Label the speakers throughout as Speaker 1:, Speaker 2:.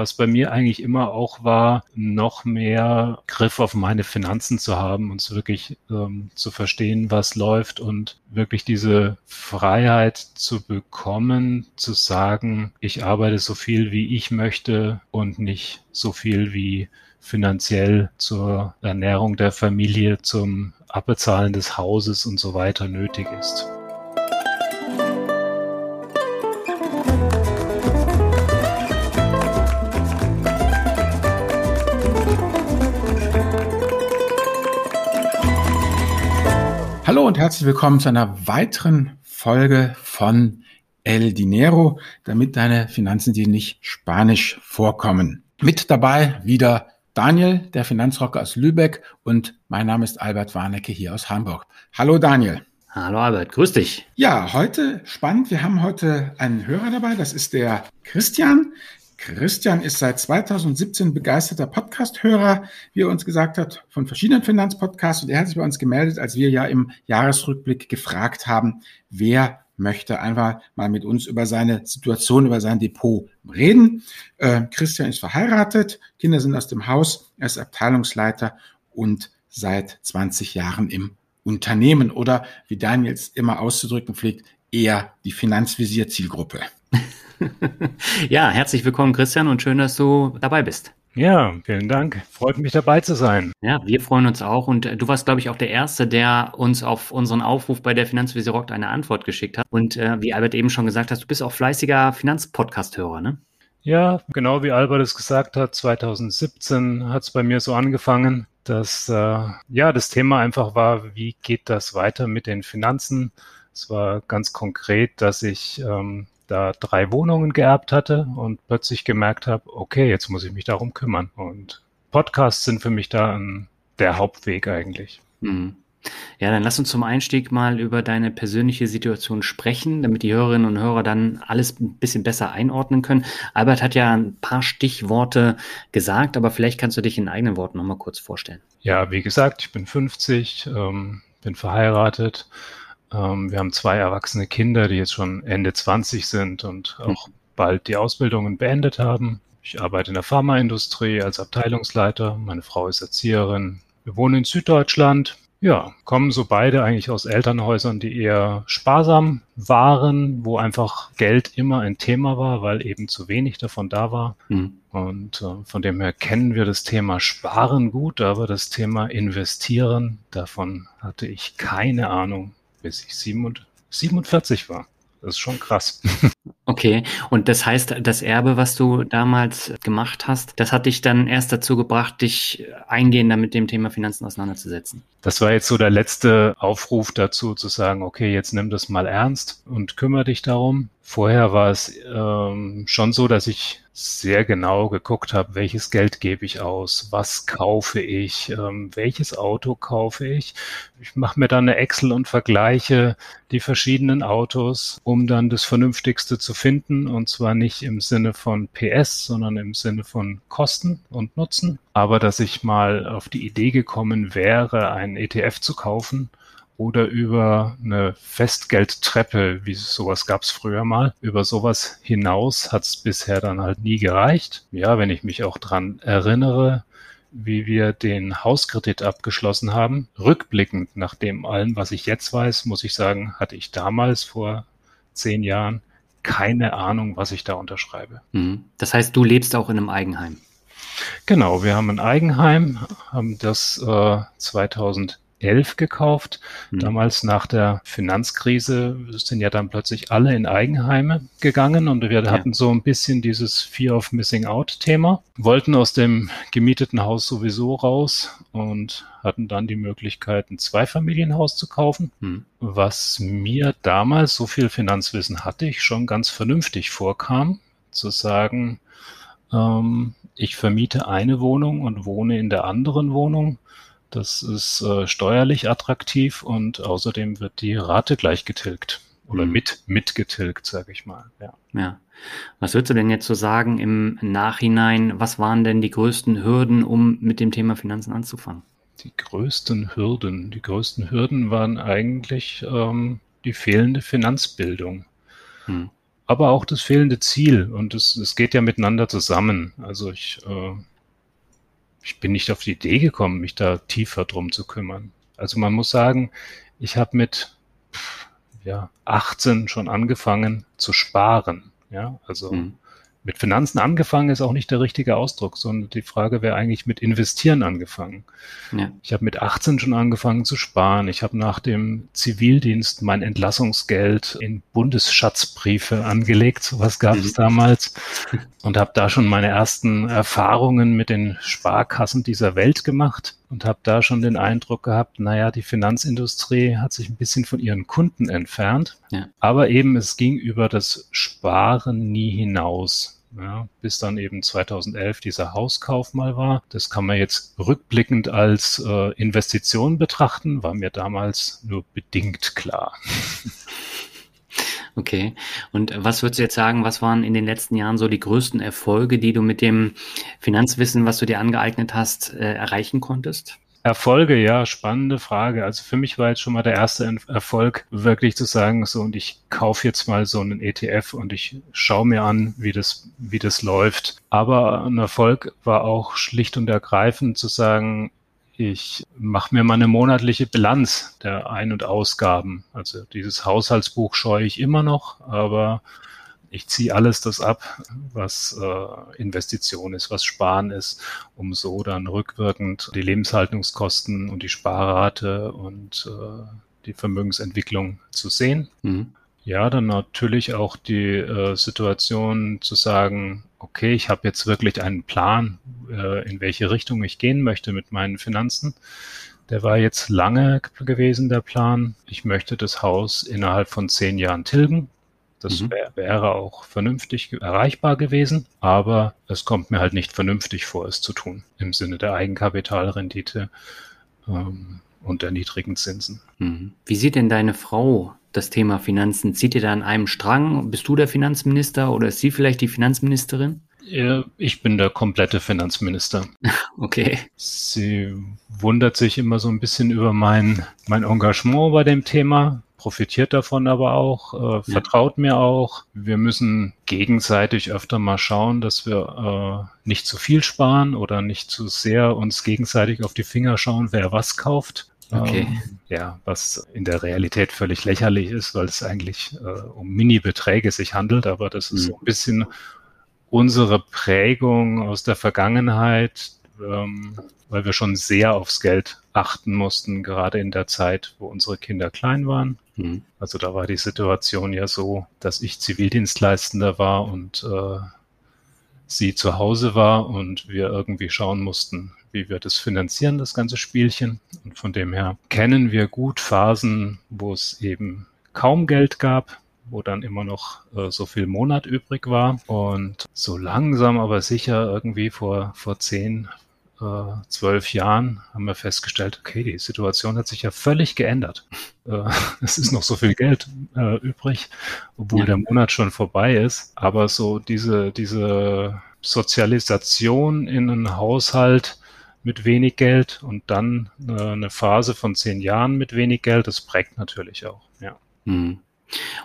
Speaker 1: was bei mir eigentlich immer auch war, noch mehr Griff auf meine Finanzen zu haben und wirklich ähm, zu verstehen, was läuft und wirklich diese Freiheit zu bekommen, zu sagen, ich arbeite so viel, wie ich möchte und nicht so viel wie finanziell zur Ernährung der Familie, zum Abbezahlen des Hauses und so weiter nötig ist.
Speaker 2: Hallo und herzlich willkommen zu einer weiteren Folge von El Dinero, damit deine Finanzen dir nicht spanisch vorkommen. Mit dabei wieder Daniel, der Finanzrocker aus Lübeck und mein Name ist Albert Warnecke hier aus Hamburg. Hallo Daniel.
Speaker 3: Hallo Albert, grüß dich.
Speaker 2: Ja, heute spannend. Wir haben heute einen Hörer dabei, das ist der Christian. Christian ist seit 2017 begeisterter Podcast-Hörer, wie er uns gesagt hat, von verschiedenen Finanzpodcasts. Und er hat sich bei uns gemeldet, als wir ja im Jahresrückblick gefragt haben, wer möchte einfach mal mit uns über seine Situation, über sein Depot reden. Äh, Christian ist verheiratet, Kinder sind aus dem Haus, er ist Abteilungsleiter und seit 20 Jahren im Unternehmen oder wie Daniel es immer auszudrücken pflegt, eher die Finanzvisier-Zielgruppe.
Speaker 3: ja, herzlich willkommen Christian und schön, dass du dabei bist.
Speaker 1: Ja, vielen Dank. Freut mich dabei zu sein.
Speaker 3: Ja, wir freuen uns auch. Und äh, du warst, glaube ich, auch der Erste, der uns auf unseren Aufruf bei der Finanzvisier Rockt eine Antwort geschickt hat. Und äh, wie Albert eben schon gesagt hat, du bist auch fleißiger Finanzpodcast-Hörer, ne?
Speaker 1: Ja, genau wie Albert es gesagt hat, 2017 hat es bei mir so angefangen, dass äh, ja das Thema einfach war, wie geht das weiter mit den Finanzen? Es war ganz konkret, dass ich ähm, da drei Wohnungen geerbt hatte und plötzlich gemerkt habe, okay, jetzt muss ich mich darum kümmern. Und Podcasts sind für mich da ein, der Hauptweg eigentlich. Mhm.
Speaker 3: Ja, dann lass uns zum Einstieg mal über deine persönliche Situation sprechen, damit die Hörerinnen und Hörer dann alles ein bisschen besser einordnen können. Albert hat ja ein paar Stichworte gesagt, aber vielleicht kannst du dich in eigenen Worten nochmal kurz vorstellen.
Speaker 1: Ja, wie gesagt, ich bin 50, ähm, bin verheiratet, wir haben zwei erwachsene Kinder, die jetzt schon Ende 20 sind und auch mhm. bald die Ausbildungen beendet haben. Ich arbeite in der Pharmaindustrie als Abteilungsleiter. Meine Frau ist Erzieherin. Wir wohnen in Süddeutschland. Ja, kommen so beide eigentlich aus Elternhäusern, die eher sparsam waren, wo einfach Geld immer ein Thema war, weil eben zu wenig davon da war. Mhm. Und äh, von dem her kennen wir das Thema Sparen gut, aber das Thema Investieren, davon hatte ich keine Ahnung bis ich 47 war. Das ist schon krass.
Speaker 3: Okay, und das heißt, das Erbe, was du damals gemacht hast, das hat dich dann erst dazu gebracht, dich eingehender mit dem Thema Finanzen auseinanderzusetzen.
Speaker 1: Das war jetzt so der letzte Aufruf dazu, zu sagen, okay, jetzt nimm das mal ernst und kümmere dich darum. Vorher war es ähm, schon so, dass ich sehr genau geguckt habe, welches Geld gebe ich aus, was kaufe ich, ähm, welches Auto kaufe ich. Ich mache mir dann eine Excel und vergleiche die verschiedenen Autos, um dann das Vernünftigste zu finden. Und zwar nicht im Sinne von PS, sondern im Sinne von Kosten und Nutzen. Aber dass ich mal auf die Idee gekommen wäre, einen ETF zu kaufen, oder über eine Festgeldtreppe, wie sowas gab es früher mal. Über sowas hinaus hat es bisher dann halt nie gereicht. Ja, wenn ich mich auch dran erinnere, wie wir den Hauskredit abgeschlossen haben. Rückblickend nach dem allem, was ich jetzt weiß, muss ich sagen, hatte ich damals vor zehn Jahren keine Ahnung, was ich da unterschreibe.
Speaker 3: Mhm. Das heißt, du lebst auch in einem Eigenheim.
Speaker 1: Genau, wir haben ein Eigenheim, haben das äh, 2000 2011 gekauft. Mhm. Damals nach der Finanzkrise sind ja dann plötzlich alle in Eigenheime gegangen und wir ja. hatten so ein bisschen dieses Fear of Missing Out Thema, wollten aus dem gemieteten Haus sowieso raus und hatten dann die Möglichkeit, ein Zweifamilienhaus zu kaufen, mhm. was mir damals, so viel Finanzwissen hatte ich, schon ganz vernünftig vorkam, zu sagen, ähm, ich vermiete eine Wohnung und wohne in der anderen Wohnung das ist äh, steuerlich attraktiv und außerdem wird die Rate gleich getilgt oder mhm. mit mitgetilgt, sage ich mal.
Speaker 3: Ja. ja. Was würdest du denn jetzt so sagen im Nachhinein? Was waren denn die größten Hürden, um mit dem Thema Finanzen anzufangen?
Speaker 1: Die größten Hürden, die größten Hürden waren eigentlich ähm, die fehlende Finanzbildung. Hm. aber auch das fehlende Ziel. Und es, es geht ja miteinander zusammen. Also ich, äh, ich bin nicht auf die Idee gekommen, mich da tiefer drum zu kümmern. Also man muss sagen, ich habe mit ja, 18 schon angefangen zu sparen. Ja, also mhm mit Finanzen angefangen ist auch nicht der richtige Ausdruck, sondern die Frage wäre eigentlich mit Investieren angefangen. Ja. Ich habe mit 18 schon angefangen zu sparen. Ich habe nach dem Zivildienst mein Entlassungsgeld in Bundesschatzbriefe angelegt. Sowas gab es mhm. damals. Und habe da schon meine ersten Erfahrungen mit den Sparkassen dieser Welt gemacht und habe da schon den Eindruck gehabt, naja, die Finanzindustrie hat sich ein bisschen von ihren Kunden entfernt. Ja. Aber eben es ging über das Sparen nie hinaus. Ja, bis dann eben 2011 dieser Hauskauf mal war. Das kann man jetzt rückblickend als äh, Investition betrachten, war mir damals nur bedingt klar.
Speaker 3: Okay. Und was würdest du jetzt sagen, was waren in den letzten Jahren so die größten Erfolge, die du mit dem Finanzwissen, was du dir angeeignet hast, äh, erreichen konntest?
Speaker 1: Erfolge, ja, spannende Frage. Also für mich war jetzt schon mal der erste Erfolg, wirklich zu sagen, so und ich kaufe jetzt mal so einen ETF und ich schaue mir an, wie das, wie das läuft. Aber ein Erfolg war auch schlicht und ergreifend zu sagen, ich mache mir mal eine monatliche Bilanz der Ein- und Ausgaben. Also dieses Haushaltsbuch scheue ich immer noch, aber ich ziehe alles das ab, was äh, Investition ist, was Sparen ist, um so dann rückwirkend die Lebenshaltungskosten und die Sparrate und äh, die Vermögensentwicklung zu sehen. Mhm. Ja, dann natürlich auch die äh, Situation zu sagen, okay, ich habe jetzt wirklich einen Plan, äh, in welche Richtung ich gehen möchte mit meinen Finanzen. Der war jetzt lange gewesen, der Plan. Ich möchte das Haus innerhalb von zehn Jahren tilgen. Das mhm. wär, wäre auch vernünftig erreichbar gewesen, aber es kommt mir halt nicht vernünftig vor, es zu tun, im Sinne der Eigenkapitalrendite ähm, und der niedrigen Zinsen.
Speaker 3: Mhm. Wie sieht denn deine Frau das Thema Finanzen? Zieht ihr da an einem Strang? Bist du der Finanzminister oder ist sie vielleicht die Finanzministerin?
Speaker 1: Ich bin der komplette Finanzminister.
Speaker 3: Okay.
Speaker 1: Sie wundert sich immer so ein bisschen über mein, mein Engagement bei dem Thema, profitiert davon aber auch, äh, ja. vertraut mir auch. Wir müssen gegenseitig öfter mal schauen, dass wir äh, nicht zu viel sparen oder nicht zu sehr uns gegenseitig auf die Finger schauen, wer was kauft. Okay. Ähm, ja, was in der Realität völlig lächerlich ist, weil es eigentlich äh, um Mini-Beträge sich handelt, aber das ist mhm. so ein bisschen unsere Prägung aus der Vergangenheit, ähm, weil wir schon sehr aufs Geld achten mussten, gerade in der Zeit, wo unsere Kinder klein waren. Mhm. Also da war die Situation ja so, dass ich Zivildienstleistender war und äh, sie zu Hause war und wir irgendwie schauen mussten, wie wir das finanzieren, das ganze Spielchen. Und von dem her kennen wir gut Phasen, wo es eben kaum Geld gab, wo dann immer noch äh, so viel Monat übrig war. Und so langsam aber sicher irgendwie vor, vor zehn, äh, zwölf Jahren haben wir festgestellt, okay, die Situation hat sich ja völlig geändert. Äh, es ist noch so viel Geld äh, übrig, obwohl ja. der Monat schon vorbei ist. Aber so diese, diese Sozialisation in einen Haushalt, mit wenig Geld und dann äh, eine Phase von zehn Jahren mit wenig Geld, das prägt natürlich auch, ja.
Speaker 3: Mhm.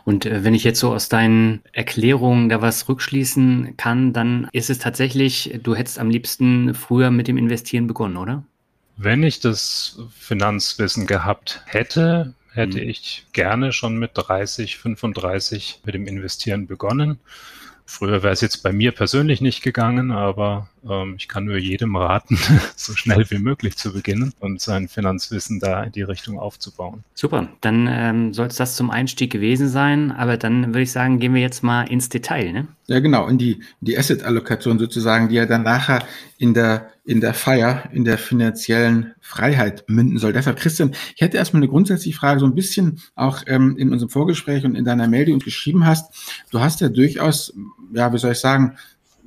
Speaker 3: Und äh, wenn ich jetzt so aus deinen Erklärungen da was rückschließen kann, dann ist es tatsächlich, du hättest am liebsten früher mit dem Investieren begonnen, oder?
Speaker 1: Wenn ich das Finanzwissen gehabt hätte, hätte mhm. ich gerne schon mit 30, 35 mit dem Investieren begonnen. Früher wäre es jetzt bei mir persönlich nicht gegangen, aber ähm, ich kann nur jedem raten, so schnell wie möglich zu beginnen und sein Finanzwissen da in die Richtung aufzubauen.
Speaker 3: Super, dann ähm, soll es das zum Einstieg gewesen sein, aber dann würde ich sagen, gehen wir jetzt mal ins Detail. Ne?
Speaker 2: Ja, genau, in die, die Asset-Allokation sozusagen, die ja dann nachher in der, in der Feier, in der finanziellen Freiheit münden soll. Deshalb, Christian, ich hätte erstmal eine grundsätzliche Frage, so ein bisschen auch ähm, in unserem Vorgespräch und in deiner uns geschrieben hast. Du hast ja durchaus, ja, wie soll ich sagen,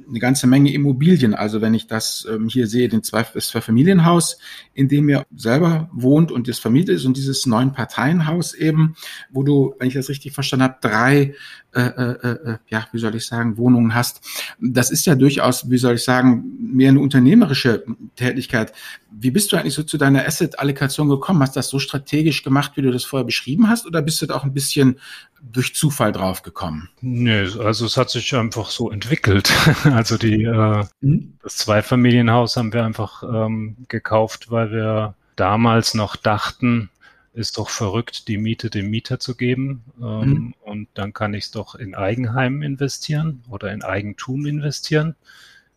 Speaker 2: eine ganze Menge Immobilien. Also wenn ich das ähm, hier sehe, den zwei, das Zweifamilienhaus, in dem ihr selber wohnt und das Familie ist und dieses neun Parteienhaus eben, wo du, wenn ich das richtig verstanden habe, drei, äh, äh, äh, ja, wie soll ich sagen, Wohnungen hast. Das ist ja durchaus, wie soll ich sagen, mehr eine unternehmerische Tätigkeit. Wie bist du eigentlich so zu deiner Asset-Allokation gekommen? Hast du das so strategisch gemacht, wie du das vorher beschrieben hast, oder bist du da auch ein bisschen durch Zufall drauf gekommen?
Speaker 1: Nee, also es hat sich einfach so entwickelt. Also die äh, mhm. das Zweifamilienhaus haben wir einfach ähm, gekauft, weil wir damals noch dachten, ist doch verrückt, die Miete dem Mieter zu geben. Ähm, mhm. Und dann kann ich es doch in Eigenheim investieren oder in Eigentum investieren.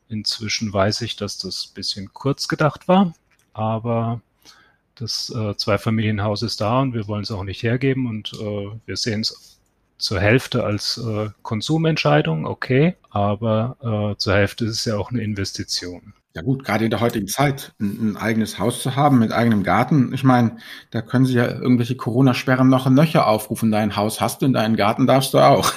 Speaker 1: Inzwischen weiß ich, dass das ein bisschen kurz gedacht war, aber das äh, Zweifamilienhaus ist da und wir wollen es auch nicht hergeben und äh, wir sehen es zur Hälfte als äh, Konsumentscheidung, okay, aber äh, zur Hälfte ist es ja auch eine Investition.
Speaker 2: Ja gut, gerade in der heutigen Zeit ein, ein, eigenes Haus zu haben mit eigenem Garten. Ich meine, da können sie ja irgendwelche Corona-Sperren noch ein Nöcher aufrufen. Dein Haus hast du und deinen Garten darfst du auch.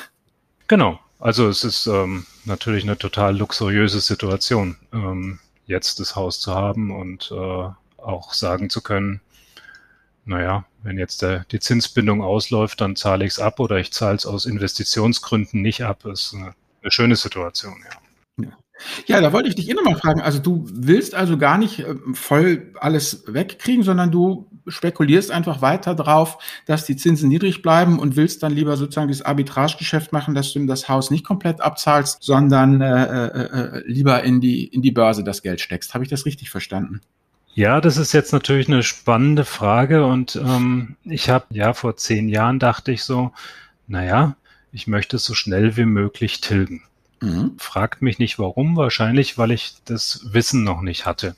Speaker 1: Genau. Also es ist ähm, natürlich eine total luxuriöse Situation, ähm, jetzt das Haus zu haben und äh, auch sagen zu können, naja, wenn jetzt der, die Zinsbindung ausläuft, dann zahle ich es ab oder ich zahle es aus Investitionsgründen nicht ab. Ist eine, eine schöne Situation,
Speaker 2: ja. Ja. Da wollte ich dich eh nochmal fragen. Also du willst also gar nicht äh, voll alles wegkriegen, sondern du spekulierst einfach weiter drauf, dass die Zinsen niedrig bleiben und willst dann lieber sozusagen das Arbitragegeschäft machen, dass du das Haus nicht komplett abzahlst, sondern äh, äh, äh, lieber in die, in die Börse das Geld steckst. Habe ich das richtig verstanden?
Speaker 1: Ja, das ist jetzt natürlich eine spannende Frage und ähm, ich habe ja vor zehn Jahren dachte ich so, naja, ich möchte es so schnell wie möglich tilgen. Mhm. Fragt mich nicht warum, wahrscheinlich, weil ich das Wissen noch nicht hatte.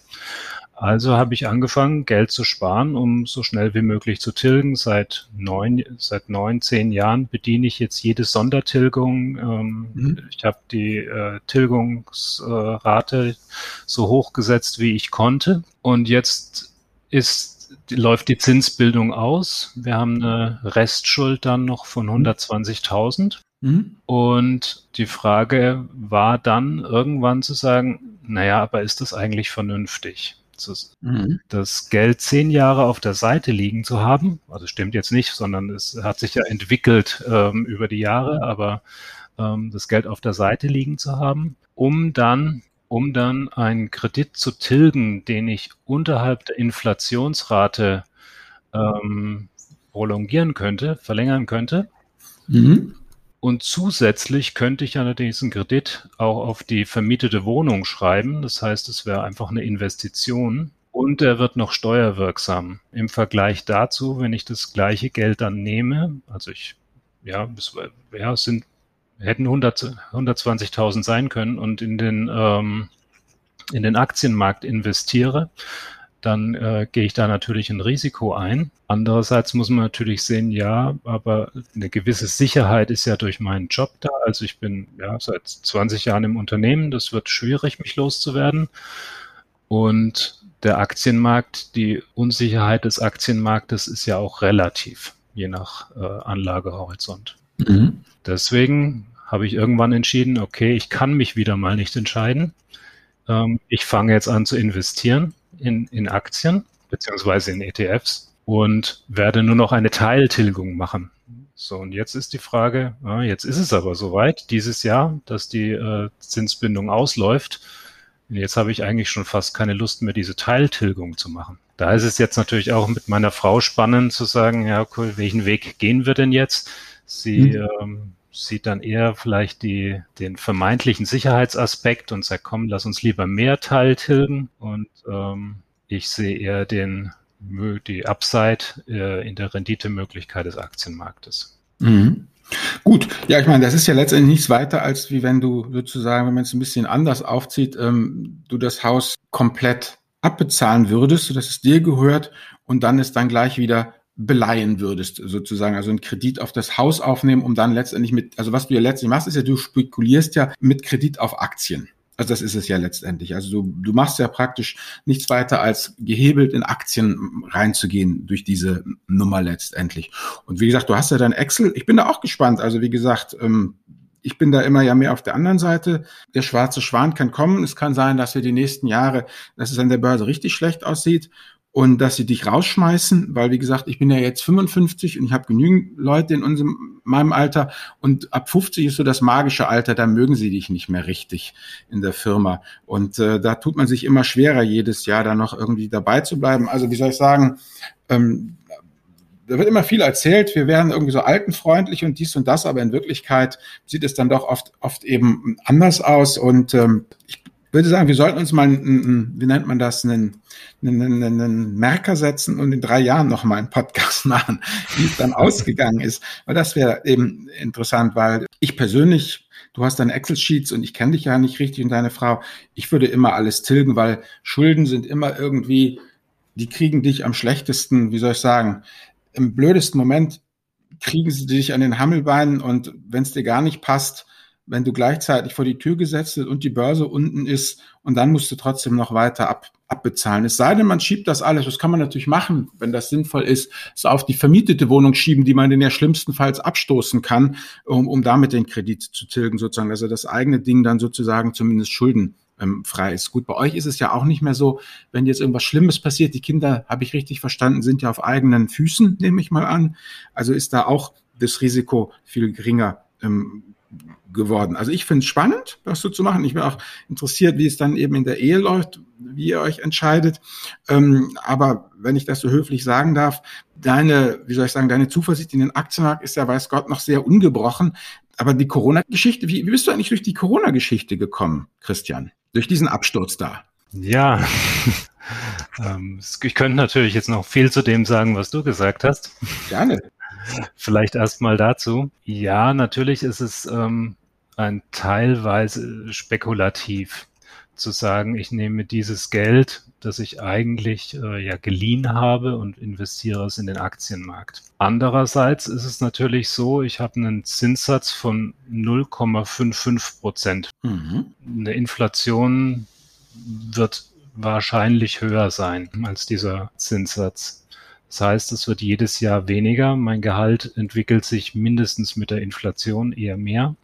Speaker 1: Also habe ich angefangen, Geld zu sparen, um so schnell wie möglich zu tilgen. Seit neun, seit neun, zehn Jahren bediene ich jetzt jede Sondertilgung. Ähm, mhm. Ich habe die äh, Tilgungsrate so hoch gesetzt, wie ich konnte. Und jetzt ist, läuft die Zinsbildung aus. Wir haben eine Restschuld dann noch von 120.000. Mhm. Und die Frage war dann irgendwann zu sagen, naja, aber ist das eigentlich vernünftig? Mhm. Das Geld zehn Jahre auf der Seite liegen zu haben, also stimmt jetzt nicht, sondern es hat sich ja entwickelt ähm, über die Jahre, aber ähm, das Geld auf der Seite liegen zu haben, um dann um dann einen Kredit zu tilgen, den ich unterhalb der Inflationsrate ähm, prolongieren könnte, verlängern könnte. Mhm. Und zusätzlich könnte ich ja diesen Kredit auch auf die vermietete Wohnung schreiben. Das heißt, es wäre einfach eine Investition. Und er wird noch steuerwirksam. Im Vergleich dazu, wenn ich das gleiche Geld dann nehme, also ich, ja, es, ja, sind, hätten 100, 120.000 sein können und in den, ähm, in den Aktienmarkt investiere, dann äh, gehe ich da natürlich ein Risiko ein. Andererseits muss man natürlich sehen, ja, aber eine gewisse Sicherheit ist ja durch meinen Job da. Also ich bin ja seit 20 Jahren im Unternehmen. Das wird schwierig, mich loszuwerden. Und der Aktienmarkt, die Unsicherheit des Aktienmarktes ist ja auch relativ, je nach äh, Anlagehorizont. Mhm. Deswegen habe ich irgendwann entschieden, okay, ich kann mich wieder mal nicht entscheiden. Ähm, ich fange jetzt an zu investieren in, in Aktien beziehungsweise in ETFs und werde nur noch eine Teiltilgung machen. So, und jetzt ist die Frage, ja, jetzt ist es aber soweit, dieses Jahr, dass die äh, Zinsbindung ausläuft. Und jetzt habe ich eigentlich schon fast keine Lust mehr, diese Teiltilgung zu machen. Da ist es jetzt natürlich auch mit meiner Frau spannend zu sagen, ja, cool, welchen Weg gehen wir denn jetzt? Sie mhm. ähm, sieht dann eher vielleicht die, den vermeintlichen Sicherheitsaspekt und sagt, komm, lass uns lieber mehr teiltilgen. Und ähm, ich sehe eher den, die Upside äh, in der Renditemöglichkeit des Aktienmarktes.
Speaker 2: Mhm. Gut, ja, ich meine, das ist ja letztendlich nichts weiter, als wie wenn du sozusagen, wenn man es ein bisschen anders aufzieht, ähm, du das Haus komplett abbezahlen würdest, sodass es dir gehört und dann ist dann gleich wieder beleihen würdest, sozusagen, also einen Kredit auf das Haus aufnehmen, um dann letztendlich mit, also was du ja letztendlich machst, ist ja, du spekulierst ja mit Kredit auf Aktien. Also das ist es ja letztendlich. Also du, du machst ja praktisch nichts weiter als gehebelt in Aktien reinzugehen durch diese Nummer letztendlich. Und wie gesagt, du hast ja dein Excel. Ich bin da auch gespannt. Also wie gesagt, ähm, ich bin da immer ja mehr auf der anderen Seite. Der schwarze Schwan kann kommen. Es kann sein, dass wir die nächsten Jahre, dass es an der Börse richtig schlecht aussieht und dass sie dich rausschmeißen, weil wie gesagt, ich bin ja jetzt 55 und ich habe genügend Leute in unserem meinem Alter und ab 50 ist so das magische Alter, da mögen sie dich nicht mehr richtig in der Firma und äh, da tut man sich immer schwerer jedes Jahr da noch irgendwie dabei zu bleiben. Also wie soll ich sagen, ähm, da wird immer viel erzählt, wir wären irgendwie so altenfreundlich und dies und das, aber in Wirklichkeit sieht es dann doch oft, oft eben anders aus. Und ähm, ich würde sagen, wir sollten uns mal, wie nennt man das, einen, einen, einen Merker setzen und in drei Jahren noch mal einen Podcast machen, wie es dann ausgegangen ist. Weil das wäre eben interessant, weil ich persönlich, du hast deine Excel-Sheets und ich kenne dich ja nicht richtig und deine Frau, ich würde immer alles tilgen, weil Schulden sind immer irgendwie, die kriegen dich am schlechtesten, wie soll ich sagen, im blödesten Moment kriegen sie dich an den Hammelbeinen und wenn es dir gar nicht passt, wenn du gleichzeitig vor die Tür gesetzt wird und die Börse unten ist und dann musst du trotzdem noch weiter ab, abbezahlen. Es sei denn, man schiebt das alles, das kann man natürlich machen, wenn das sinnvoll ist, so auf die vermietete Wohnung schieben, die man in der schlimmstenfalls abstoßen kann, um, um damit den Kredit zu tilgen sozusagen, also das eigene Ding dann sozusagen zumindest Schulden ähm, frei ist. Gut, bei euch ist es ja auch nicht mehr so, wenn jetzt irgendwas Schlimmes passiert, die Kinder, habe ich richtig verstanden, sind ja auf eigenen Füßen, nehme ich mal an. Also ist da auch das Risiko viel geringer ähm, geworden. Also ich finde es spannend, das so zu machen. Ich bin auch interessiert, wie es dann eben in der Ehe läuft, wie ihr euch entscheidet. Ähm, aber wenn ich das so höflich sagen darf, deine, wie soll ich sagen, deine Zuversicht in den Aktienmarkt ist ja, weiß Gott, noch sehr ungebrochen. Aber die Corona-Geschichte, wie, wie bist du eigentlich durch die Corona-Geschichte gekommen, Christian? Durch diesen Absturz da?
Speaker 1: Ja, ähm, ich könnte natürlich jetzt noch viel zu dem sagen, was du gesagt hast.
Speaker 2: Gerne.
Speaker 1: Vielleicht erstmal dazu. Ja, natürlich ist es ähm, ein teilweise spekulativ zu sagen, ich nehme dieses Geld, das ich eigentlich äh, ja geliehen habe und investiere es in den Aktienmarkt. Andererseits ist es natürlich so, ich habe einen Zinssatz von 0,55 Prozent. Mhm. Eine Inflation wird wahrscheinlich höher sein als dieser Zinssatz. Das heißt, es wird jedes Jahr weniger. Mein Gehalt entwickelt sich mindestens mit der Inflation eher mehr.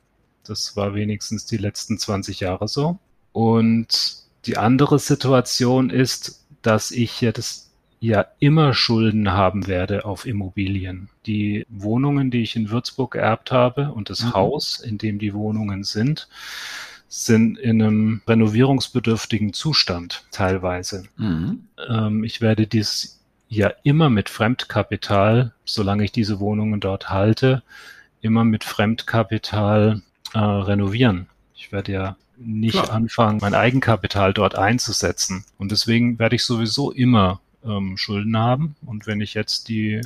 Speaker 1: Das war wenigstens die letzten 20 Jahre so. Und die andere Situation ist, dass ich jetzt ja immer Schulden haben werde auf Immobilien. Die Wohnungen, die ich in Würzburg geerbt habe und das mhm. Haus, in dem die Wohnungen sind, sind in einem renovierungsbedürftigen Zustand teilweise. Mhm. Ähm, ich werde dies ja immer mit Fremdkapital, solange ich diese Wohnungen dort halte, immer mit Fremdkapital äh, renovieren. Ich werde ja nicht Klar. anfangen, mein Eigenkapital dort einzusetzen. Und deswegen werde ich sowieso immer ähm, Schulden haben. Und wenn ich jetzt die äh,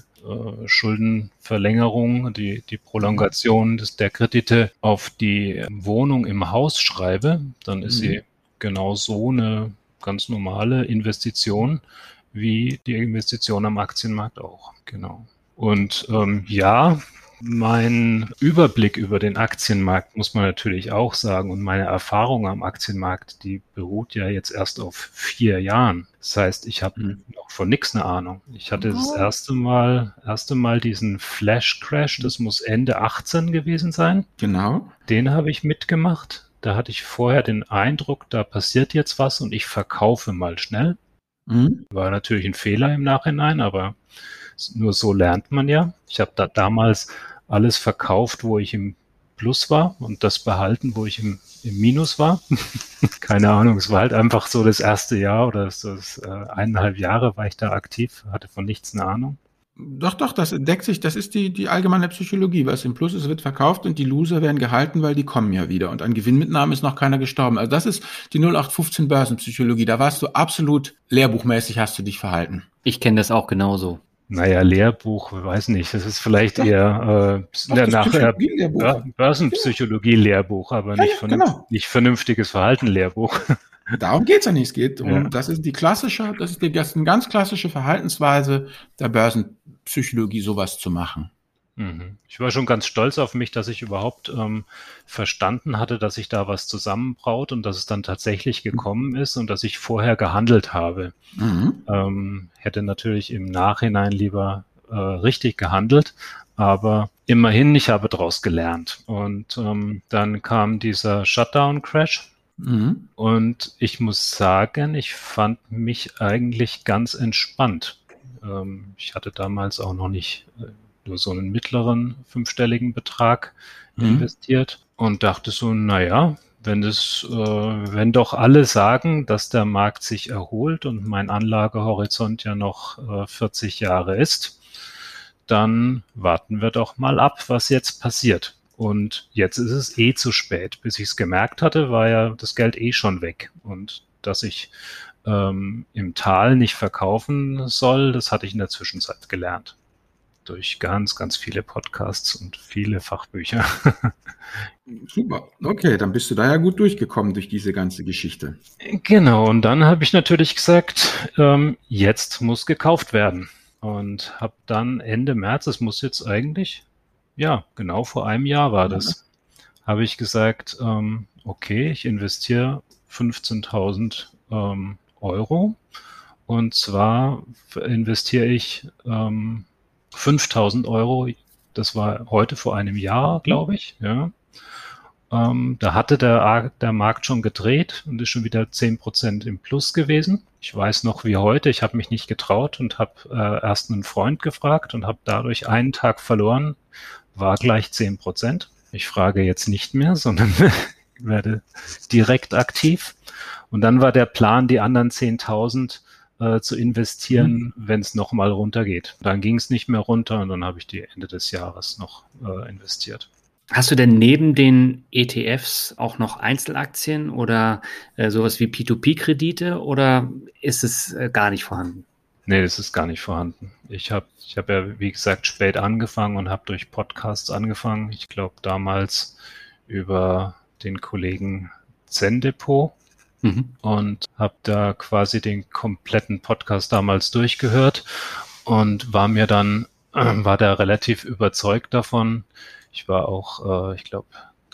Speaker 1: Schuldenverlängerung, die, die Prolongation des, der Kredite auf die Wohnung im Haus schreibe, dann ist mhm. sie genau so eine ganz normale Investition, wie die Investition am Aktienmarkt auch. Genau. Und ähm, ja, mein Überblick über den Aktienmarkt muss man natürlich auch sagen und meine Erfahrung am Aktienmarkt, die beruht ja jetzt erst auf vier Jahren. Das heißt, ich habe mhm. noch von nichts eine Ahnung. Ich hatte das oh. erste Mal, erste Mal diesen Flash Crash, das muss Ende 18 gewesen sein.
Speaker 2: Genau.
Speaker 1: Den habe ich mitgemacht. Da hatte ich vorher den Eindruck, da passiert jetzt was und ich verkaufe mal schnell. Mhm. War natürlich ein Fehler im Nachhinein, aber nur so lernt man ja. Ich habe da damals alles verkauft, wo ich im Plus war und das behalten, wo ich im, im Minus war. Keine Ahnung, es war halt einfach so das erste Jahr oder so das, äh, eineinhalb Jahre war ich da aktiv, hatte von nichts eine Ahnung.
Speaker 2: Doch, doch, das entdeckt sich, das ist die, die allgemeine Psychologie. Was im Plus ist, wird verkauft und die Loser werden gehalten, weil die kommen ja wieder. Und an Gewinnmitnahmen ist noch keiner gestorben. Also das ist die 0815 Börsenpsychologie. Da warst du absolut lehrbuchmäßig, hast du dich verhalten.
Speaker 3: Ich kenne das auch genauso.
Speaker 1: Naja, Lehrbuch, weiß nicht. Das ist vielleicht eher äh, nach äh, Börsenpsychologie-Lehrbuch, aber ja, nicht, ja, genau. nicht vernünftiges Verhalten-Lehrbuch.
Speaker 2: Darum geht's ja nicht. Es geht um, ja. das ist die klassische, das ist die das ist eine ganz klassische Verhaltensweise der Börsenpsychologie, sowas zu machen.
Speaker 1: Mhm. Ich war schon ganz stolz auf mich, dass ich überhaupt ähm, verstanden hatte, dass sich da was zusammenbraut und dass es dann tatsächlich gekommen ist und dass ich vorher gehandelt habe. Mhm. Ähm, hätte natürlich im Nachhinein lieber äh, richtig gehandelt, aber immerhin, ich habe daraus gelernt. Und ähm, dann kam dieser Shutdown-Crash Mhm. Und ich muss sagen, ich fand mich eigentlich ganz entspannt. Ähm, ich hatte damals auch noch nicht äh, nur so einen mittleren fünfstelligen Betrag mhm. investiert und dachte so, naja, wenn es, äh, wenn doch alle sagen, dass der Markt sich erholt und mein Anlagehorizont ja noch äh, 40 Jahre ist, dann warten wir doch mal ab, was jetzt passiert. Und jetzt ist es eh zu spät. Bis ich es gemerkt hatte, war ja das Geld eh schon weg. Und dass ich ähm, im Tal nicht verkaufen soll, das hatte ich in der Zwischenzeit gelernt. Durch ganz, ganz viele Podcasts und viele Fachbücher.
Speaker 2: Super. Okay, dann bist du da ja gut durchgekommen durch diese ganze Geschichte.
Speaker 1: Genau. Und dann habe ich natürlich gesagt, ähm, jetzt muss gekauft werden. Und habe dann Ende März, es muss jetzt eigentlich ja, genau vor einem Jahr war das. Habe ich gesagt, ähm, okay, ich investiere 15.000 ähm, Euro. Und zwar investiere ich ähm, 5.000 Euro. Das war heute vor einem Jahr, glaube ich. Ja. Ähm, da hatte der, der Markt schon gedreht und ist schon wieder 10% im Plus gewesen. Ich weiß noch wie heute, ich habe mich nicht getraut und habe äh, erst einen Freund gefragt und habe dadurch einen Tag verloren, war gleich 10 Prozent. Ich frage jetzt nicht mehr, sondern werde direkt aktiv. Und dann war der Plan, die anderen 10.000 äh, zu investieren, mhm. wenn es nochmal runtergeht. Dann ging es nicht mehr runter und dann habe ich die Ende des Jahres noch äh, investiert.
Speaker 3: Hast du denn neben den ETFs auch noch Einzelaktien oder äh, sowas wie P2P-Kredite oder ist es äh, gar nicht vorhanden?
Speaker 1: Nee, das ist gar nicht vorhanden. Ich habe ich hab ja, wie gesagt, spät angefangen und habe durch Podcasts angefangen. Ich glaube damals über den Kollegen Zendepot mhm. und habe da quasi den kompletten Podcast damals durchgehört und war mir dann, äh, war da relativ überzeugt davon. Ich war auch, äh, ich glaube,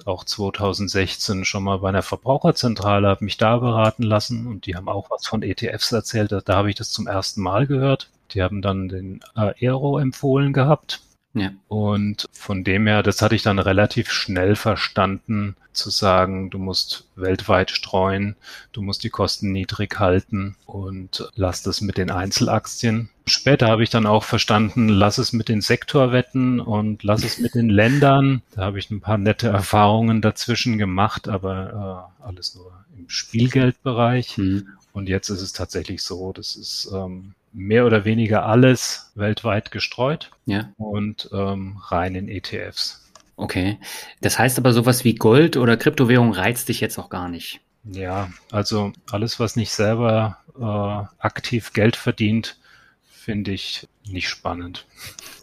Speaker 1: auch 2016 schon mal bei einer Verbraucherzentrale, habe mich da beraten lassen und die haben auch was von ETFs erzählt. Da, da habe ich das zum ersten Mal gehört. Die haben dann den Aero empfohlen gehabt. Ja. Und von dem her, das hatte ich dann relativ schnell verstanden, zu sagen, du musst weltweit streuen, du musst die Kosten niedrig halten und lass das mit den Einzelaktien. Später habe ich dann auch verstanden, lass es mit den Sektorwetten und lass es mit den Ländern. Da habe ich ein paar nette Erfahrungen dazwischen gemacht, aber äh, alles nur im Spielgeldbereich. Mhm. Und jetzt ist es tatsächlich so, das ist ähm, mehr oder weniger alles weltweit gestreut ja. und ähm, rein in ETFs.
Speaker 3: Okay. Das heißt aber sowas wie Gold oder Kryptowährung reizt dich jetzt auch gar nicht.
Speaker 1: Ja, also alles, was nicht selber äh, aktiv Geld verdient, finde ich nicht spannend.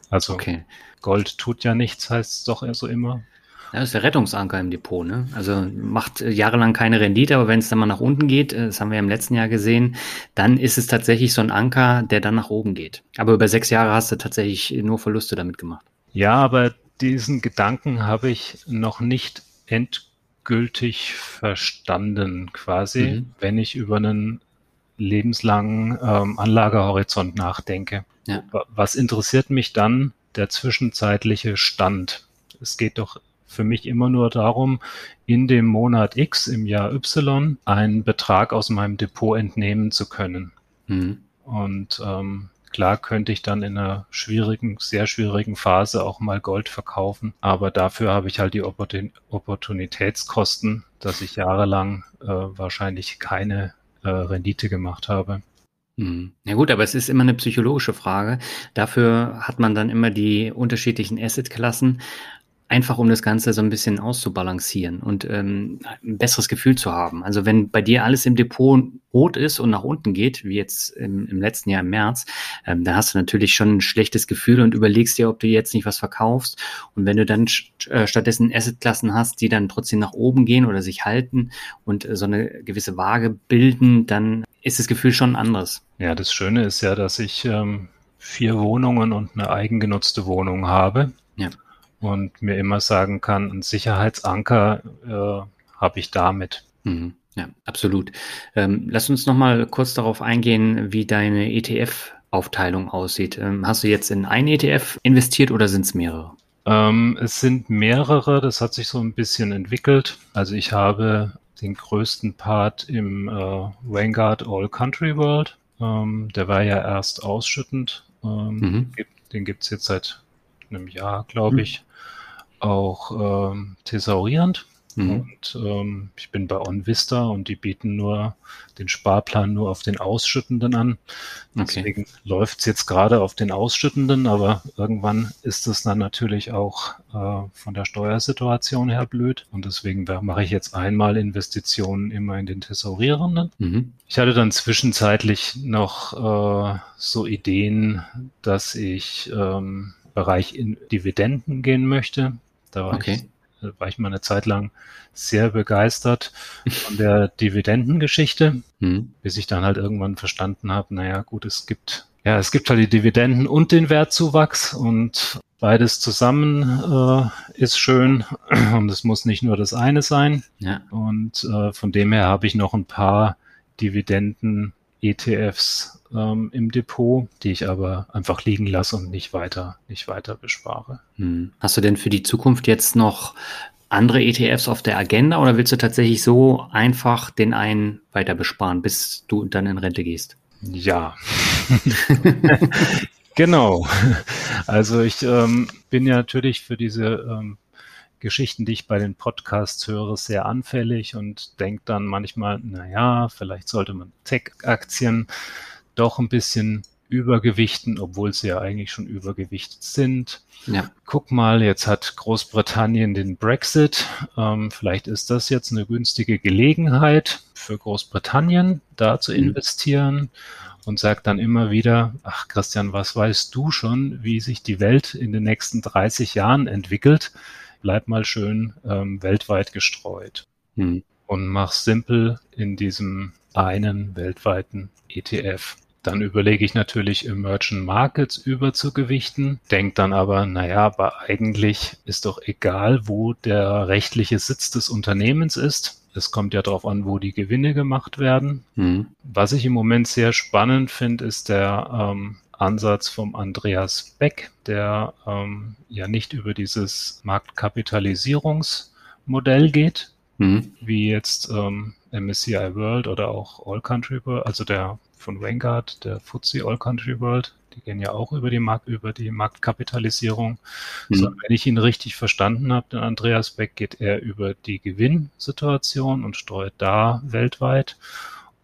Speaker 1: Also okay. Gold tut ja nichts, heißt es doch so immer.
Speaker 3: Ja, das ist der Rettungsanker im Depot, ne? Also macht jahrelang keine Rendite, aber wenn es dann mal nach unten geht, äh, das haben wir im letzten Jahr gesehen, dann ist es tatsächlich so ein Anker, der dann nach oben geht. Aber über sechs Jahre hast du tatsächlich nur Verluste damit gemacht.
Speaker 1: Ja, aber diesen Gedanken habe ich noch nicht endgültig verstanden, quasi, mhm. wenn ich über einen lebenslangen ähm, Anlagehorizont nachdenke. Ja. Was interessiert mich dann der zwischenzeitliche Stand? Es geht doch für mich immer nur darum, in dem Monat X im Jahr Y einen Betrag aus meinem Depot entnehmen zu können. Mhm. Und ähm, klar könnte ich dann in einer schwierigen, sehr schwierigen Phase auch mal Gold verkaufen, aber dafür habe ich halt die Opportun Opportunitätskosten, dass ich jahrelang äh, wahrscheinlich keine äh, Rendite gemacht habe.
Speaker 3: Hm. Ja gut, aber es ist immer eine psychologische Frage. Dafür hat man dann immer die unterschiedlichen Assetklassen einfach um das Ganze so ein bisschen auszubalancieren und ähm, ein besseres Gefühl zu haben. Also wenn bei dir alles im Depot rot ist und nach unten geht, wie jetzt im, im letzten Jahr im März, ähm, dann hast du natürlich schon ein schlechtes Gefühl und überlegst dir, ob du jetzt nicht was verkaufst. Und wenn du dann äh, stattdessen Assetklassen hast, die dann trotzdem nach oben gehen oder sich halten und äh, so eine gewisse Waage bilden, dann ist das Gefühl schon anderes.
Speaker 1: Ja, das Schöne ist ja, dass ich ähm, vier Wohnungen und eine eigengenutzte Wohnung habe. Ja und mir immer sagen kann, ein Sicherheitsanker äh, habe ich damit.
Speaker 3: Mhm. Ja, absolut. Ähm, lass uns noch mal kurz darauf eingehen, wie deine ETF-Aufteilung aussieht. Ähm, hast du jetzt in ein ETF investiert oder sind es mehrere?
Speaker 1: Ähm, es sind mehrere, das hat sich so ein bisschen entwickelt. Also ich habe den größten Part im äh, Vanguard All Country World. Ähm, der war ja erst ausschüttend. Ähm, mhm. Den gibt es jetzt seit einem Jahr, glaube mhm. ich, auch ähm, thesaurierend. Mhm. Und ähm, ich bin bei OnVista und die bieten nur den Sparplan nur auf den Ausschüttenden an. Deswegen okay. läuft es jetzt gerade auf den Ausschüttenden, aber irgendwann ist es dann natürlich auch äh, von der Steuersituation her blöd. Und deswegen mache ich jetzt einmal Investitionen immer in den Thesaurierenden. Mhm. Ich hatte dann zwischenzeitlich noch äh, so Ideen, dass ich ähm, Bereich in Dividenden gehen möchte. Da war okay. ich war ich mal eine Zeit lang sehr begeistert von der Dividendengeschichte, mhm. bis ich dann halt irgendwann verstanden habe, naja, gut, es gibt, ja, es gibt halt die Dividenden und den Wertzuwachs und beides zusammen äh, ist schön und es muss nicht nur das eine sein. Ja. Und äh, von dem her habe ich noch ein paar Dividenden ETFs ähm, im Depot, die ich aber einfach liegen lasse und nicht weiter, nicht weiter bespare.
Speaker 3: Hm. Hast du denn für die Zukunft jetzt noch andere ETFs auf der Agenda oder willst du tatsächlich so einfach den einen weiter besparen, bis du dann in Rente gehst?
Speaker 1: Ja. genau. Also ich ähm, bin ja natürlich für diese ähm, Geschichten, die ich bei den Podcasts höre, sehr anfällig und denke dann manchmal, naja, vielleicht sollte man Tech-Aktien doch ein bisschen übergewichten, obwohl sie ja eigentlich schon übergewichtet sind. Ja. Guck mal, jetzt hat Großbritannien den Brexit. Ähm, vielleicht ist das jetzt eine günstige Gelegenheit für Großbritannien, da zu mhm. investieren. Und sagt dann immer wieder, ach Christian, was weißt du schon, wie sich die Welt in den nächsten 30 Jahren entwickelt? Bleib mal schön ähm, weltweit gestreut hm. und mach simpel in diesem einen weltweiten ETF. Dann überlege ich natürlich Emerging Markets überzugewichten, denke dann aber, naja, aber eigentlich ist doch egal, wo der rechtliche Sitz des Unternehmens ist. Es kommt ja darauf an, wo die Gewinne gemacht werden. Hm. Was ich im Moment sehr spannend finde, ist der ähm, Ansatz vom Andreas Beck, der ähm, ja nicht über dieses Marktkapitalisierungsmodell geht, mhm. wie jetzt ähm, MSCI World oder auch All Country World, also der von Vanguard, der FTSE All Country World, die gehen ja auch über die, Markt, über die Marktkapitalisierung. Mhm. So, wenn ich ihn richtig verstanden habe, den Andreas Beck, geht er über die Gewinnsituation und steuert da weltweit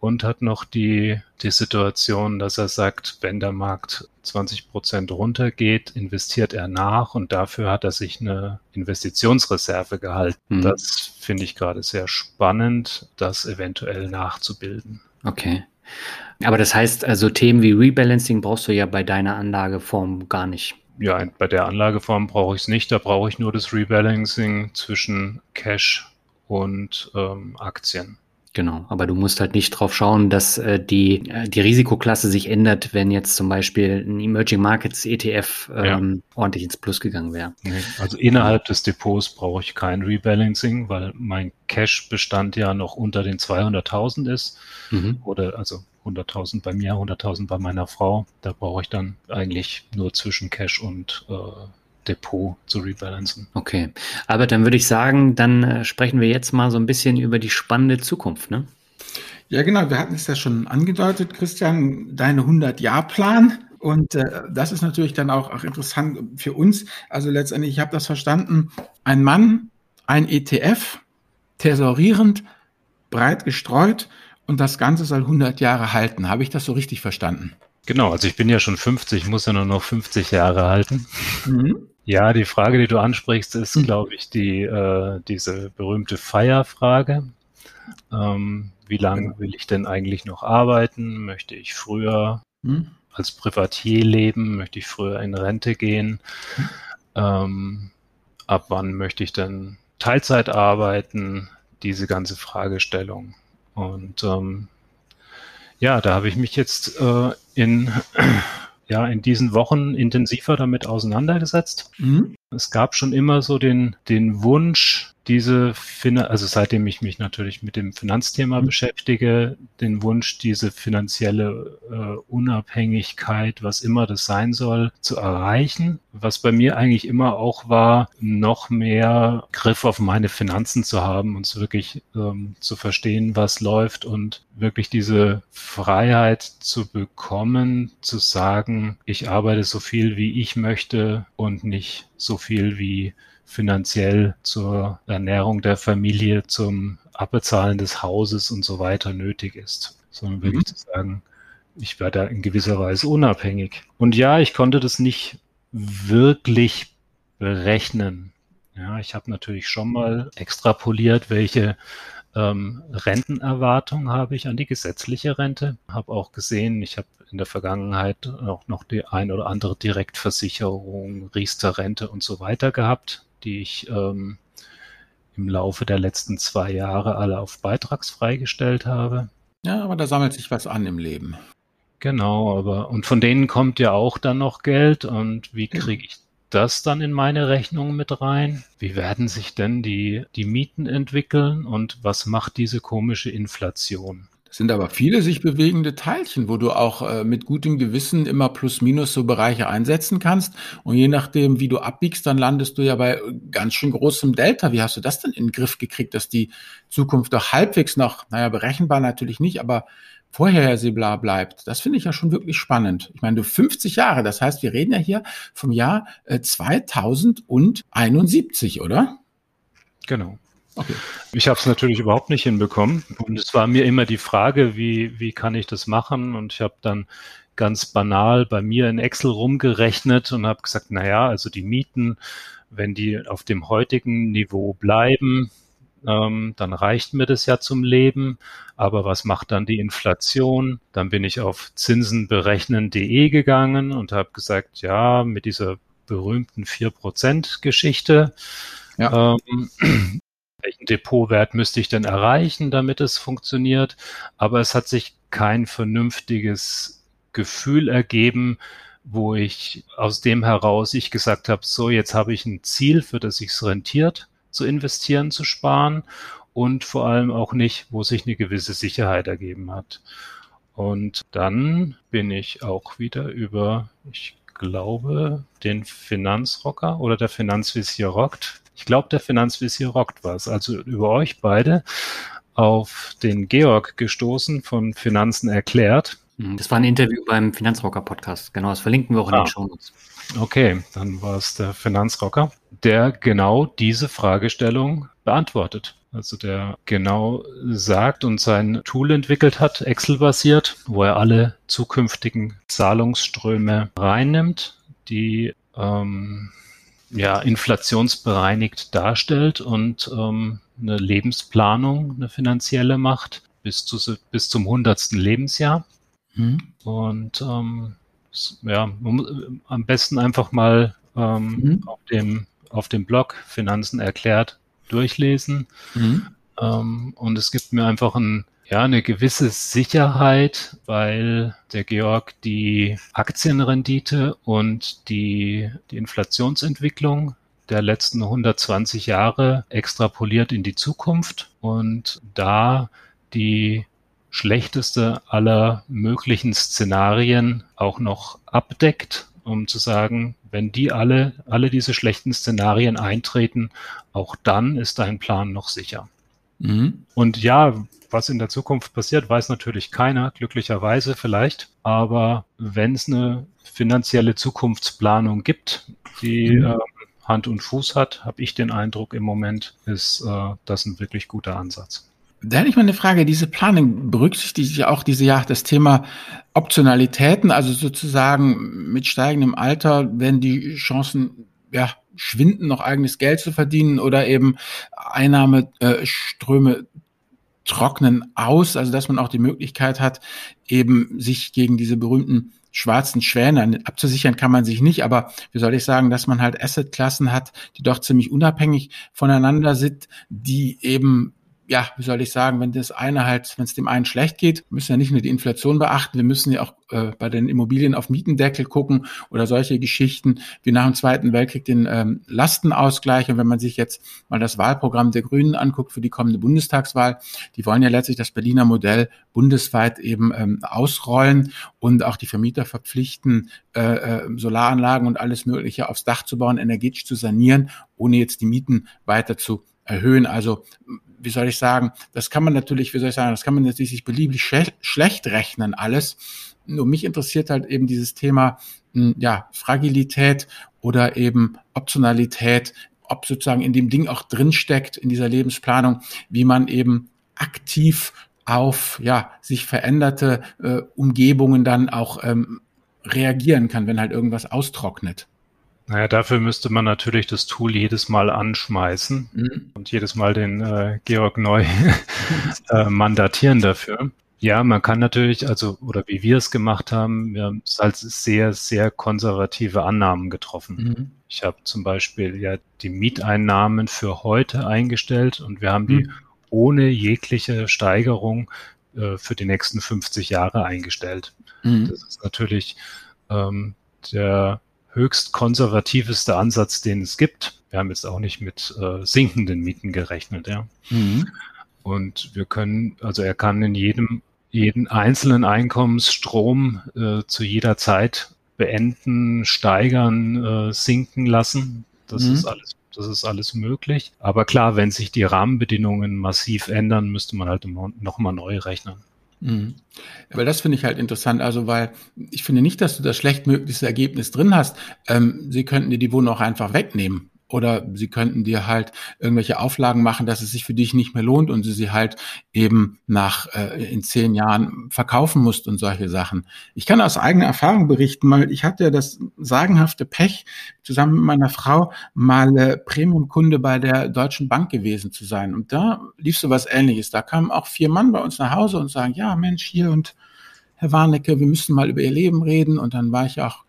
Speaker 1: und hat noch die, die Situation, dass er sagt, wenn der Markt 20 Prozent runtergeht, investiert er nach und dafür hat er sich eine Investitionsreserve gehalten. Mhm. Das finde ich gerade sehr spannend, das eventuell nachzubilden.
Speaker 3: Okay. Aber das heißt, also Themen wie Rebalancing brauchst du ja bei deiner Anlageform gar nicht.
Speaker 1: Ja, bei der Anlageform brauche ich es nicht. Da brauche ich nur das Rebalancing zwischen Cash und ähm, Aktien.
Speaker 3: Genau, aber du musst halt nicht drauf schauen, dass äh, die, äh, die Risikoklasse sich ändert, wenn jetzt zum Beispiel ein Emerging Markets ETF ähm, ja. ordentlich ins Plus gegangen wäre.
Speaker 1: Also innerhalb des Depots brauche ich kein Rebalancing, weil mein Cash-Bestand ja noch unter den 200.000 ist. Mhm. Oder also 100.000 bei mir, 100.000 bei meiner Frau. Da brauche ich dann eigentlich nur zwischen Cash und äh, Depot zu rebalancen.
Speaker 3: Okay, aber dann würde ich sagen, dann äh, sprechen wir jetzt mal so ein bisschen über die spannende Zukunft, ne?
Speaker 2: Ja, genau, wir hatten es ja schon angedeutet, Christian, deine 100-Jahr-Plan. Und äh, das ist natürlich dann auch, auch interessant für uns. Also letztendlich, ich habe das verstanden, ein Mann, ein ETF, tesorierend, breit gestreut und das Ganze soll 100 Jahre halten. Habe ich das so richtig verstanden?
Speaker 1: Genau, also ich bin ja schon 50, muss ja nur noch 50 Jahre halten. Mhm. Ja, die Frage, die du ansprichst, ist, mhm. glaube ich, die äh, diese berühmte Feierfrage. Ähm, wie lange genau. will ich denn eigentlich noch arbeiten? Möchte ich früher mhm. als Privatier leben? Möchte ich früher in Rente gehen? Mhm. Ähm, ab wann möchte ich denn Teilzeit arbeiten? Diese ganze Fragestellung. Und ähm, ja, da habe ich mich jetzt äh, in ja, in diesen Wochen intensiver damit auseinandergesetzt. Mhm. Es gab schon immer so den, den Wunsch, diese, also seitdem ich mich natürlich mit dem Finanzthema mhm. beschäftige, den Wunsch, diese finanzielle äh, Unabhängigkeit, was immer das sein soll, zu erreichen. Was bei mir eigentlich immer auch war, noch mehr Griff auf meine Finanzen zu haben und wirklich ähm, zu verstehen, was läuft und wirklich diese Freiheit zu bekommen, zu sagen, ich arbeite so viel, wie ich möchte und nicht so viel wie finanziell zur Ernährung der Familie, zum Abbezahlen des Hauses und so weiter nötig ist, sondern wirklich mhm. zu sagen, ich werde in gewisser Weise unabhängig. Und ja, ich konnte das nicht wirklich berechnen. Ja, ich habe natürlich schon mal extrapoliert, welche ähm, Rentenerwartung habe ich an die gesetzliche Rente. Habe auch gesehen, ich habe in der Vergangenheit auch noch die ein oder andere Direktversicherung, Riester-Rente und so weiter gehabt die ich ähm, im Laufe der letzten zwei Jahre alle auf beitragsfrei gestellt habe.
Speaker 2: Ja, aber da sammelt sich was an im Leben.
Speaker 1: Genau, aber und von denen kommt ja auch dann noch Geld und wie kriege ich das dann in meine Rechnung mit rein? Wie werden sich denn die, die Mieten entwickeln und was macht diese komische Inflation?
Speaker 2: sind aber viele sich bewegende Teilchen, wo du auch äh, mit gutem Gewissen immer plus minus so Bereiche einsetzen kannst. Und je nachdem, wie du abbiegst, dann landest du ja bei ganz schön großem Delta. Wie hast du das denn in den Griff gekriegt, dass die Zukunft doch halbwegs noch, naja, berechenbar natürlich nicht, aber vorhersehbar bleibt. Das finde ich ja schon wirklich spannend. Ich meine, du 50 Jahre, das heißt, wir reden ja hier vom Jahr äh, 2071, oder?
Speaker 1: Genau. Okay. Ich habe es natürlich überhaupt nicht hinbekommen. Und es war mir immer die Frage, wie, wie kann ich das machen? Und ich habe dann ganz banal bei mir in Excel rumgerechnet und habe gesagt, na ja, also die Mieten, wenn die auf dem heutigen Niveau bleiben, ähm, dann reicht mir das ja zum Leben. Aber was macht dann die Inflation? Dann bin ich auf zinsenberechnen.de gegangen und habe gesagt, ja, mit dieser berühmten 4% Geschichte. Ja. Ähm, welchen Depotwert müsste ich denn erreichen, damit es funktioniert. Aber es hat sich kein vernünftiges Gefühl ergeben, wo ich aus dem heraus ich gesagt habe, so jetzt habe ich ein Ziel, für das sich rentiert, zu investieren, zu sparen und vor allem auch nicht, wo sich eine gewisse Sicherheit ergeben hat. Und dann bin ich auch wieder über, ich glaube, den Finanzrocker oder der Finanzvisier rockt ich glaube, der Finanzvisier rockt was. Also über euch beide auf den Georg gestoßen von Finanzen erklärt.
Speaker 3: Das war ein Interview beim Finanzrocker Podcast. Genau, das verlinken wir auch in ah. den Show Notes.
Speaker 1: Okay, dann war es der Finanzrocker, der genau diese Fragestellung beantwortet. Also der genau sagt und sein Tool entwickelt hat, Excel-basiert, wo er alle zukünftigen Zahlungsströme reinnimmt, die ähm, ja, inflationsbereinigt darstellt und ähm, eine Lebensplanung, eine finanzielle macht bis, zu, bis zum hundertsten Lebensjahr. Mhm. Und ähm, ja, am besten einfach mal ähm, mhm. auf, dem, auf dem Blog Finanzen erklärt durchlesen. Mhm. Ähm, und es gibt mir einfach ein ja, eine gewisse Sicherheit, weil der Georg die Aktienrendite und die, die Inflationsentwicklung der letzten 120 Jahre extrapoliert in die Zukunft und da die schlechteste aller möglichen Szenarien auch noch abdeckt, um zu sagen, wenn die alle, alle diese schlechten Szenarien eintreten, auch dann ist dein Plan noch sicher. Mhm. Und ja, was in der Zukunft passiert, weiß natürlich keiner, glücklicherweise vielleicht. Aber wenn es eine finanzielle Zukunftsplanung gibt, die mhm. äh, Hand und Fuß hat, habe ich den Eindruck im Moment, ist äh, das ein wirklich guter Ansatz.
Speaker 2: Da hätte ich mal eine Frage. Diese Planung berücksichtigt ja auch diese ja das Thema Optionalitäten, also sozusagen mit steigendem Alter werden die Chancen ja schwinden, noch eigenes Geld zu verdienen oder eben Einnahmeströme äh, trocknen aus, also dass man auch die Möglichkeit hat, eben sich gegen diese berühmten schwarzen Schwäne abzusichern kann man sich nicht, aber wie soll ich sagen, dass man halt Assetklassen hat, die doch ziemlich unabhängig voneinander sind, die eben ja, wie soll ich sagen, wenn das eine halt, wenn es dem einen schlecht geht, müssen wir nicht nur die Inflation beachten, wir müssen ja auch äh, bei den Immobilien auf Mietendeckel gucken oder solche Geschichten wie nach dem Zweiten Weltkrieg den ähm, Lastenausgleich. Und wenn man sich jetzt mal das Wahlprogramm der Grünen anguckt für die kommende Bundestagswahl, die wollen ja letztlich das Berliner Modell bundesweit eben ähm, ausrollen und auch die Vermieter verpflichten, äh, äh, Solaranlagen und alles Mögliche aufs Dach zu bauen, energetisch zu sanieren, ohne jetzt die Mieten weiter zu erhöhen. Also wie soll ich sagen, das kann man natürlich, wie soll ich sagen, das kann man natürlich sich beliebig schle schlecht rechnen alles. Nur mich interessiert halt eben dieses Thema, hm, ja, Fragilität oder eben Optionalität, ob sozusagen in dem Ding auch drinsteckt, in dieser Lebensplanung, wie man eben aktiv auf ja sich veränderte äh, Umgebungen dann auch ähm, reagieren kann, wenn halt irgendwas austrocknet.
Speaker 1: Naja, dafür müsste man natürlich das Tool jedes Mal anschmeißen mhm. und jedes Mal den äh, Georg neu äh, mandatieren dafür. Ja, man kann natürlich, also, oder wie wir es gemacht haben, wir haben halt sehr, sehr konservative Annahmen getroffen. Mhm. Ich habe zum Beispiel ja die Mieteinnahmen für heute eingestellt und wir haben mhm. die ohne jegliche Steigerung äh, für die nächsten 50 Jahre eingestellt. Mhm. Das ist natürlich ähm, der höchst konservativeste Ansatz, den es gibt. Wir haben jetzt auch nicht mit äh, sinkenden Mieten gerechnet, ja. Mhm. Und wir können, also er kann in jedem, jeden einzelnen Einkommensstrom äh, zu jeder Zeit beenden, steigern, äh, sinken lassen. Das mhm. ist alles, das ist alles möglich. Aber klar, wenn sich die Rahmenbedingungen massiv ändern, müsste man halt nochmal neu rechnen.
Speaker 2: Mhm. Aber das finde ich halt interessant, also weil ich finde nicht, dass du das schlechtmöglichste Ergebnis drin hast. Ähm, sie könnten dir die Wohnung auch einfach wegnehmen. Oder sie könnten dir halt irgendwelche Auflagen machen, dass es sich für dich nicht mehr lohnt und du sie halt eben nach äh, in zehn Jahren verkaufen musst und solche Sachen. Ich kann aus eigener Erfahrung berichten, weil ich hatte ja das sagenhafte Pech, zusammen mit meiner Frau mal äh, Premium-Kunde bei der Deutschen Bank gewesen zu sein. Und da lief so was ähnliches. Da kamen auch vier Mann bei uns nach Hause und sagen, ja, Mensch, hier und Herr Warnecke, wir müssen mal über Ihr Leben reden. Und dann war ich auch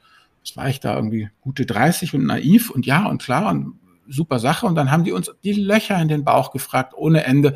Speaker 2: was war ich da irgendwie gute 30 und naiv und ja und klar und super Sache. Und dann haben die uns die Löcher in den Bauch gefragt ohne Ende.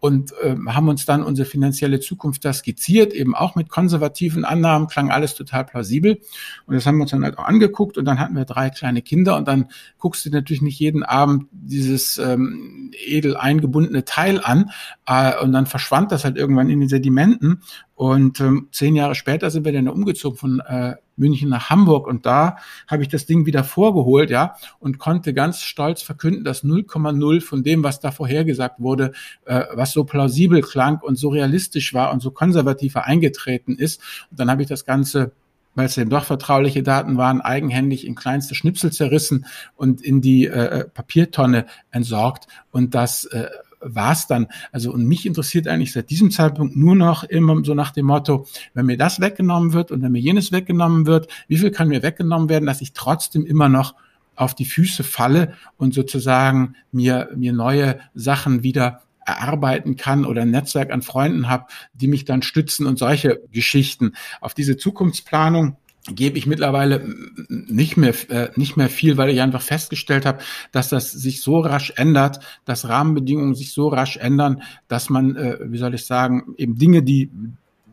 Speaker 2: Und äh, haben uns dann unsere finanzielle Zukunft da skizziert, eben auch mit konservativen Annahmen, klang alles total plausibel. Und das haben wir uns dann halt auch angeguckt. Und dann hatten wir drei kleine Kinder. Und dann guckst du natürlich nicht jeden Abend dieses ähm, edel eingebundene Teil an. Äh, und dann verschwand das halt irgendwann in den Sedimenten und ähm, zehn Jahre später sind wir dann umgezogen von äh, München nach Hamburg und da habe ich das Ding wieder vorgeholt, ja, und konnte ganz stolz verkünden, dass 0,0 von dem, was da vorhergesagt wurde, äh, was so plausibel klang und so realistisch war und so konservativer eingetreten ist. Und dann habe ich das Ganze weil es eben doch vertrauliche Daten waren, eigenhändig in kleinste Schnipsel zerrissen und in die äh, äh Papiertonne entsorgt. Und das äh, war's dann. Also und mich interessiert eigentlich seit diesem Zeitpunkt nur noch immer so nach dem Motto, wenn mir das weggenommen wird und wenn mir jenes weggenommen wird, wie viel kann mir weggenommen werden, dass ich trotzdem immer noch auf die Füße falle und sozusagen mir, mir neue Sachen wieder erarbeiten kann oder ein Netzwerk an Freunden habe, die mich dann stützen und solche Geschichten. Auf diese Zukunftsplanung gebe ich mittlerweile nicht mehr äh, nicht mehr viel, weil ich einfach festgestellt habe, dass das sich so rasch ändert, dass Rahmenbedingungen sich so rasch ändern, dass man, äh, wie soll ich sagen, eben Dinge, die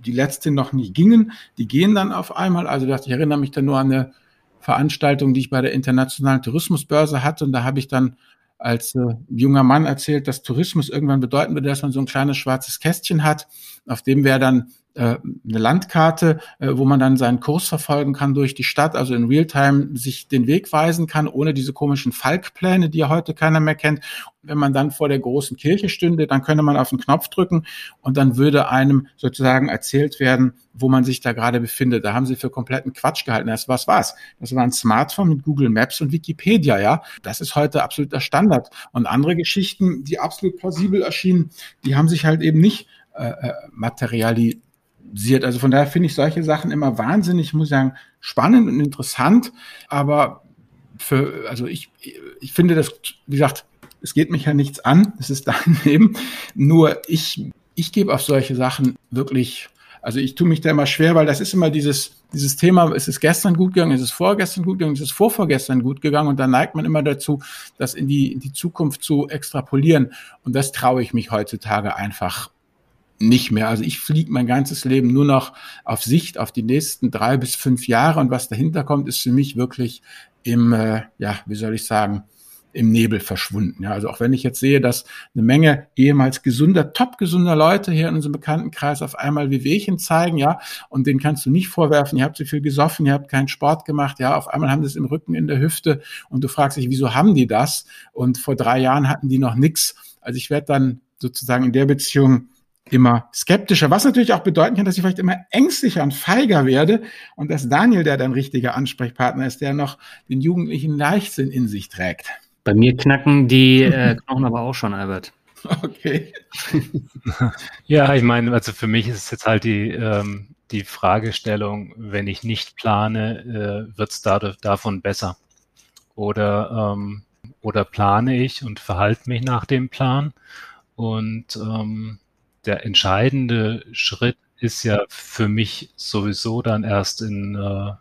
Speaker 2: die letzte noch nie gingen, die gehen dann auf einmal. Also ich erinnere mich dann nur an eine Veranstaltung, die ich bei der internationalen Tourismusbörse hatte und da habe ich dann als äh, junger Mann erzählt, dass Tourismus irgendwann bedeuten würde, dass man so ein kleines schwarzes Kästchen hat, auf dem wäre dann eine Landkarte, äh, wo man dann seinen Kurs verfolgen kann durch die Stadt, also in Realtime sich den Weg weisen kann, ohne diese komischen Falkpläne, die ja heute keiner mehr kennt. Wenn man dann vor der großen Kirche stünde, dann könnte man auf den Knopf drücken und dann würde einem sozusagen erzählt werden, wo man sich da gerade befindet. Da haben sie für kompletten Quatsch gehalten. Das was war's. Das war ein Smartphone mit Google Maps und Wikipedia, ja. Das ist heute absoluter Standard. Und andere Geschichten, die absolut plausibel erschienen, die haben sich halt eben nicht äh, äh materialisiert analysiert. Also von daher finde ich solche Sachen immer wahnsinnig, ich muss sagen, spannend und interessant. Aber für, also ich, ich finde das, wie gesagt, es geht mich ja nichts an, es ist dein Leben. Nur ich, ich gebe auf solche Sachen wirklich Also ich tue mich da immer schwer, weil das ist immer dieses, dieses Thema, ist es gestern gut gegangen, ist es vorgestern gut gegangen, ist es vorvorgestern gut gegangen und dann neigt man immer dazu, das in die, in die Zukunft zu extrapolieren. Und das traue ich mich heutzutage einfach nicht mehr. Also ich fliege mein ganzes Leben nur noch auf Sicht auf die nächsten drei bis fünf Jahre und was dahinter kommt, ist für mich wirklich im, äh, ja, wie soll ich sagen, im Nebel verschwunden. Ja, also auch wenn ich jetzt sehe, dass eine Menge ehemals gesunder, top gesunder Leute hier in unserem Bekanntenkreis auf einmal Wehwehchen zeigen, ja, und denen kannst du nicht vorwerfen, ihr habt zu viel gesoffen, ihr habt keinen Sport gemacht, ja, auf einmal haben sie es im Rücken, in der Hüfte und du fragst dich, wieso haben die das? Und vor drei Jahren hatten die noch nichts. Also ich werde dann sozusagen in der Beziehung immer skeptischer, was natürlich auch bedeuten kann, dass ich vielleicht immer ängstlicher und feiger werde und dass Daniel, der dann richtiger Ansprechpartner ist, der noch den jugendlichen Leichtsinn in sich trägt.
Speaker 3: Bei mir knacken die äh, Knochen aber auch schon, Albert.
Speaker 2: Okay.
Speaker 1: ja, ich meine, also für mich ist es jetzt halt die, ähm, die Fragestellung, wenn ich nicht plane, äh, wird es davon besser? Oder, ähm, oder plane ich und verhalte mich nach dem Plan? Und ähm, der entscheidende Schritt ist ja für mich sowieso dann erst in, äh,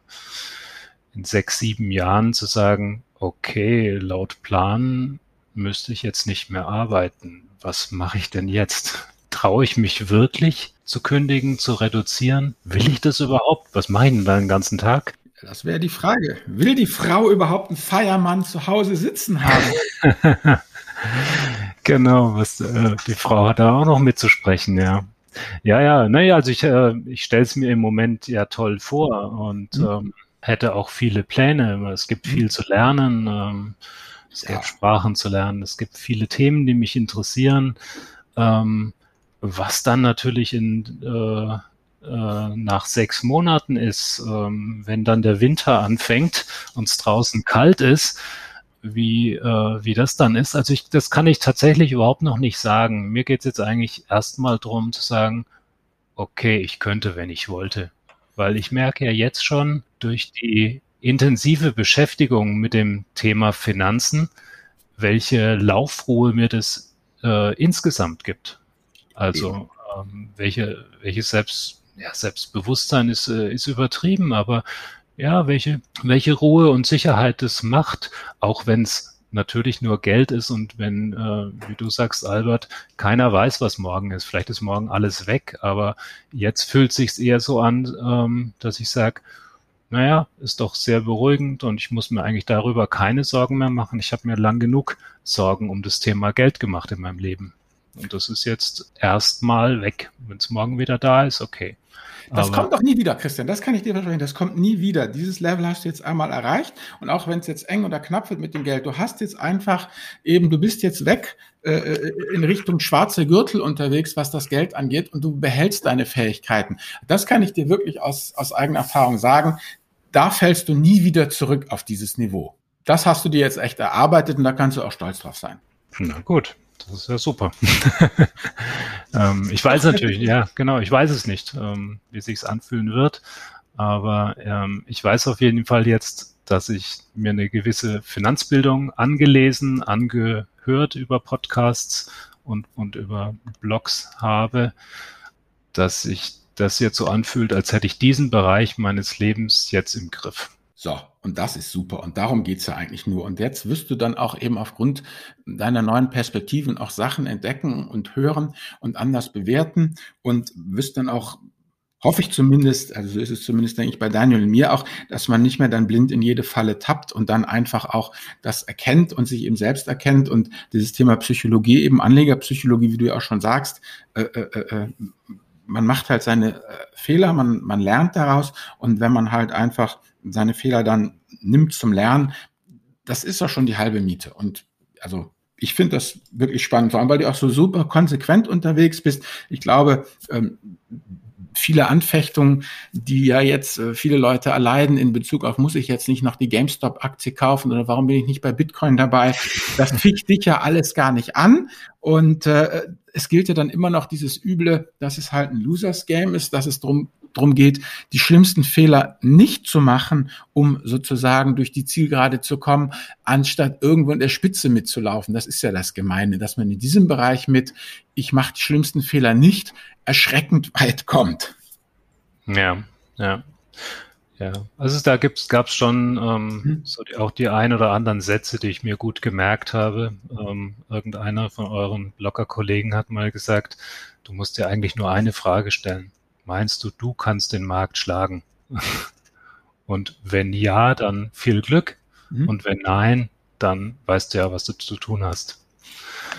Speaker 1: in sechs, sieben Jahren zu sagen, okay, laut Plan müsste ich jetzt nicht mehr arbeiten. Was mache ich denn jetzt? Traue ich mich wirklich zu kündigen, zu reduzieren? Will ich das überhaupt? Was meinen da den ganzen Tag?
Speaker 2: Das wäre die Frage. Will die Frau überhaupt einen Feiermann zu Hause sitzen haben?
Speaker 1: genau, was äh, die Frau hat da auch noch mitzusprechen, ja. Ja, ja, naja, also ich, äh, ich stelle es mir im Moment ja toll vor und mhm. ähm, hätte auch viele Pläne. Es gibt mhm. viel zu lernen. Ähm, es ja. gibt Sprachen zu lernen. Es gibt viele Themen, die mich interessieren. Ähm, was dann natürlich in, äh, äh, nach sechs Monaten ist, ähm, wenn dann der Winter anfängt und es draußen kalt ist, wie, äh, wie das dann ist. Also ich, das kann ich tatsächlich überhaupt noch nicht sagen. Mir geht es jetzt eigentlich erstmal darum zu sagen, okay, ich könnte, wenn ich wollte. Weil ich merke ja jetzt schon durch die intensive Beschäftigung mit dem Thema Finanzen, welche Laufruhe mir das äh, insgesamt gibt. Also ähm, welche, welches Selbst, ja, Selbstbewusstsein ist, äh, ist übertrieben, aber ja, welche, welche Ruhe und Sicherheit das macht, auch wenn es natürlich nur Geld ist und wenn, äh, wie du sagst, Albert, keiner weiß, was morgen ist. Vielleicht ist morgen alles weg, aber jetzt fühlt sich eher so an, ähm, dass ich sage, naja, ist doch sehr beruhigend und ich muss mir eigentlich darüber keine Sorgen mehr machen. Ich habe mir lang genug Sorgen um das Thema Geld gemacht in meinem Leben. Und das ist jetzt erstmal weg. Wenn es morgen wieder da ist, okay.
Speaker 2: Das Aber kommt doch nie wieder, Christian. Das kann ich dir versprechen. Das kommt nie wieder. Dieses Level hast du jetzt einmal erreicht. Und auch wenn es jetzt eng oder knapp wird mit dem Geld, du hast jetzt einfach eben, du bist jetzt weg äh, äh, in Richtung schwarze Gürtel unterwegs, was das Geld angeht. Und du behältst deine Fähigkeiten. Das kann ich dir wirklich aus, aus eigener Erfahrung sagen. Da fällst du nie wieder zurück auf dieses Niveau. Das hast du dir jetzt echt erarbeitet und da kannst du auch stolz drauf sein.
Speaker 1: Na gut, das ist ja super. ähm, ich weiß natürlich, ja, genau, ich weiß es nicht, ähm, wie sich's anfühlen wird. Aber ähm, ich weiß auf jeden Fall jetzt, dass ich mir eine gewisse Finanzbildung angelesen, angehört über Podcasts und, und über Blogs habe, dass sich das jetzt so anfühlt, als hätte ich diesen Bereich meines Lebens jetzt im Griff.
Speaker 2: So, und das ist super. Und darum geht's ja eigentlich nur. Und jetzt wirst du dann auch eben aufgrund deiner neuen Perspektiven auch Sachen entdecken und hören und anders bewerten und wirst dann auch hoffe ich zumindest, also so ist es zumindest, denke ich, bei Daniel und mir auch, dass man nicht mehr dann blind in jede Falle tappt und dann einfach auch das erkennt und sich eben selbst erkennt und dieses Thema Psychologie, eben Anlegerpsychologie, wie du ja auch schon sagst, äh, äh, äh, man macht halt seine äh, Fehler, man, man lernt daraus und wenn man halt einfach seine Fehler dann nimmt zum Lernen, das ist doch schon die halbe Miete. Und also ich finde das wirklich spannend, vor allem weil du auch so super konsequent unterwegs bist. Ich glaube, ähm, viele Anfechtungen, die ja jetzt äh, viele Leute erleiden in Bezug auf, muss ich jetzt nicht noch die GameStop-Aktie kaufen oder warum bin ich nicht bei Bitcoin dabei? Das ficht dich ja alles gar nicht an. Und äh, es gilt ja dann immer noch dieses Üble, dass es halt ein Losers-Game ist, dass es drum drum geht, die schlimmsten Fehler nicht zu machen, um sozusagen durch die Zielgerade zu kommen, anstatt irgendwo in der Spitze mitzulaufen. Das ist ja das Gemeine, dass man in diesem Bereich mit, ich mache die schlimmsten Fehler nicht, erschreckend weit kommt.
Speaker 1: Ja, ja. Ja, also da gab es schon ähm, hm. so die, auch die ein oder anderen Sätze, die ich mir gut gemerkt habe. Ähm, irgendeiner von euren Blogger-Kollegen hat mal gesagt, du musst dir eigentlich nur eine Frage stellen. Meinst du, du kannst den Markt schlagen? Und wenn ja, dann viel Glück. Mhm. Und wenn nein, dann weißt du ja, was du zu tun hast.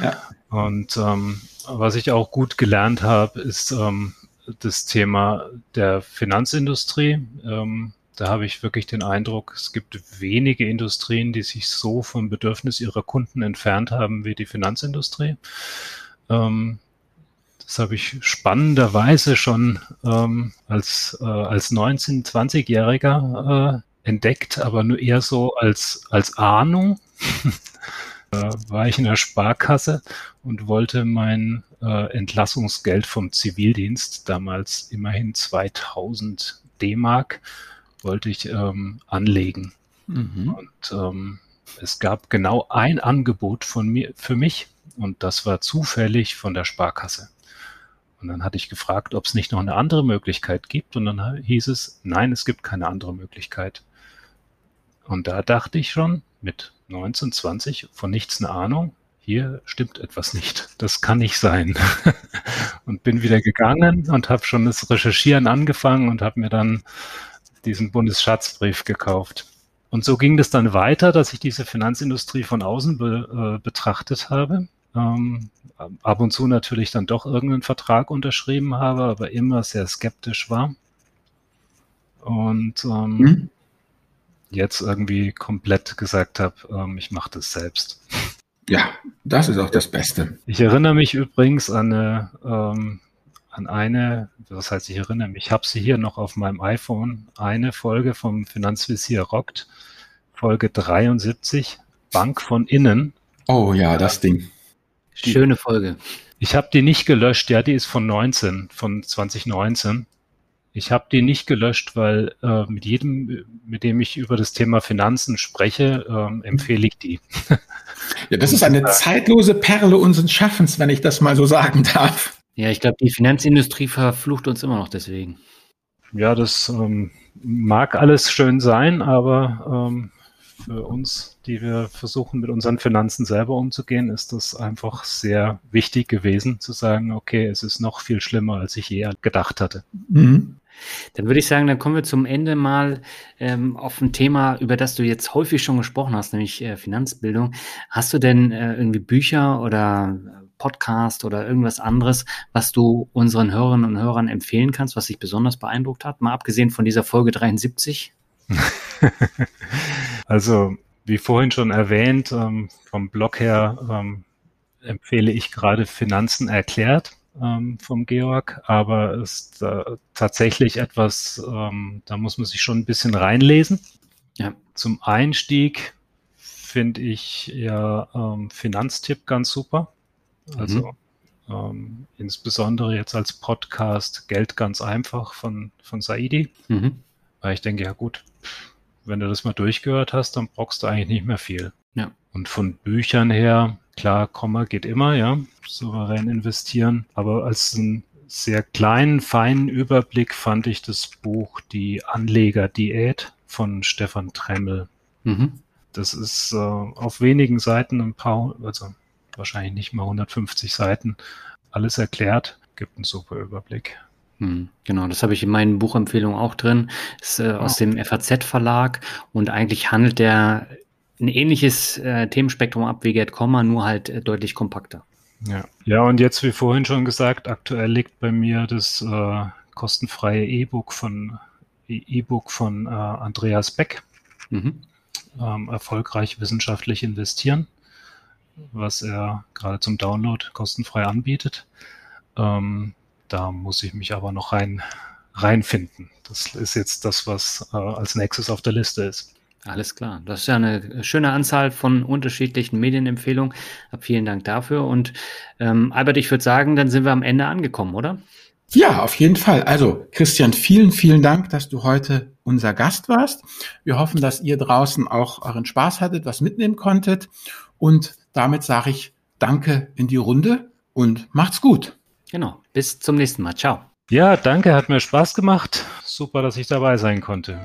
Speaker 1: Ja. Und ähm, was ich auch gut gelernt habe, ist ähm, das Thema der Finanzindustrie. Ähm, da habe ich wirklich den Eindruck, es gibt wenige Industrien, die sich so vom Bedürfnis ihrer Kunden entfernt haben wie die Finanzindustrie. Ähm, das habe ich spannenderweise schon ähm, als, äh, als 19-, 20-Jähriger äh, entdeckt, aber nur eher so als, als Ahnung. äh, war ich in der Sparkasse und wollte mein äh, Entlassungsgeld vom Zivildienst, damals immerhin 2000 D-Mark, wollte ich ähm, anlegen. Mhm. Und ähm, es gab genau ein Angebot von mir für mich und das war zufällig von der Sparkasse. Und dann hatte ich gefragt, ob es nicht noch eine andere Möglichkeit gibt und dann hieß es, nein, es gibt keine andere Möglichkeit. Und da dachte ich schon mit 19, 20 von nichts eine Ahnung, hier stimmt etwas nicht. Das kann nicht sein. und bin wieder gegangen und habe schon das Recherchieren angefangen und habe mir dann diesen Bundesschatzbrief gekauft. Und so ging das dann weiter, dass ich diese Finanzindustrie von außen be, äh, betrachtet habe. Ähm, ab und zu natürlich dann doch irgendeinen Vertrag unterschrieben habe, aber immer sehr skeptisch war. Und ähm, mhm. jetzt irgendwie komplett gesagt habe, ähm, ich mache das selbst.
Speaker 2: Ja, das ist auch das Beste.
Speaker 1: Ich erinnere mich übrigens an eine, ähm, an eine, was heißt ich erinnere mich, ich habe sie hier noch auf meinem iPhone, eine Folge vom Finanzvisier rockt, Folge 73, Bank von innen.
Speaker 2: Oh ja, das Ding.
Speaker 3: Schöne Folge.
Speaker 1: Ich habe die nicht gelöscht, ja, die ist von 19, von 2019. Ich habe die nicht gelöscht, weil äh, mit jedem, mit dem ich über das Thema Finanzen spreche, äh, empfehle ich die.
Speaker 2: Ja, das ist eine zeitlose Perle unseres Schaffens, wenn ich das mal so sagen darf.
Speaker 3: Ja, ich glaube, die Finanzindustrie verflucht uns immer noch deswegen.
Speaker 1: Ja, das ähm, mag alles schön sein, aber ähm, für uns, die wir versuchen, mit unseren Finanzen selber umzugehen, ist das einfach sehr wichtig gewesen, zu sagen, okay, es ist noch viel schlimmer, als ich je gedacht hatte. Mhm.
Speaker 3: Dann würde ich sagen, dann kommen wir zum Ende mal ähm, auf ein Thema, über das du jetzt häufig schon gesprochen hast, nämlich äh, Finanzbildung. Hast du denn äh, irgendwie Bücher oder Podcast oder irgendwas anderes, was du unseren Hörerinnen und Hörern empfehlen kannst, was dich besonders beeindruckt hat? Mal abgesehen von dieser Folge 73?
Speaker 1: also, wie vorhin schon erwähnt, ähm, vom Blog her ähm, empfehle ich gerade Finanzen erklärt ähm, vom Georg, aber es ist äh, tatsächlich etwas, ähm, da muss man sich schon ein bisschen reinlesen. Ja. Zum Einstieg finde ich ja ähm, Finanztipp ganz super. Also mhm. ähm, insbesondere jetzt als Podcast Geld ganz einfach von, von Saidi. Mhm. Weil ich denke, ja gut, wenn du das mal durchgehört hast, dann brauchst du eigentlich nicht mehr viel. Ja. Und von Büchern her, klar, Komma geht immer, ja, souverän investieren. Aber als einen sehr kleinen, feinen Überblick fand ich das Buch Die Anlegerdiät von Stefan Tremmel. Mhm. Das ist äh, auf wenigen Seiten ein paar, also wahrscheinlich nicht mal 150 Seiten, alles erklärt, gibt einen super Überblick.
Speaker 3: Hm, genau, das habe ich in meinen Buchempfehlungen auch drin. Ist äh, aus dem FAZ-Verlag und eigentlich handelt der ein ähnliches äh, Themenspektrum ab wie Get Komma, nur halt äh, deutlich kompakter.
Speaker 1: Ja. ja, und jetzt, wie vorhin schon gesagt, aktuell liegt bei mir das äh, kostenfreie E-Book von E-Book von äh, Andreas Beck. Mhm. Ähm, erfolgreich wissenschaftlich investieren, was er gerade zum Download kostenfrei anbietet. Ähm, da muss ich mich aber noch rein reinfinden. Das ist jetzt das, was äh, als nächstes auf der Liste ist.
Speaker 3: Alles klar. Das ist ja eine schöne Anzahl von unterschiedlichen Medienempfehlungen. Vielen Dank dafür. Und ähm, Albert, ich würde sagen, dann sind wir am Ende angekommen, oder?
Speaker 2: Ja, auf jeden Fall. Also, Christian, vielen, vielen Dank, dass du heute unser Gast warst. Wir hoffen, dass ihr draußen auch euren Spaß hattet, was mitnehmen konntet. Und damit sage ich Danke in die Runde und macht's gut.
Speaker 3: Genau. Bis zum nächsten Mal. Ciao.
Speaker 1: Ja, danke, hat mir Spaß gemacht. Super, dass ich dabei sein konnte.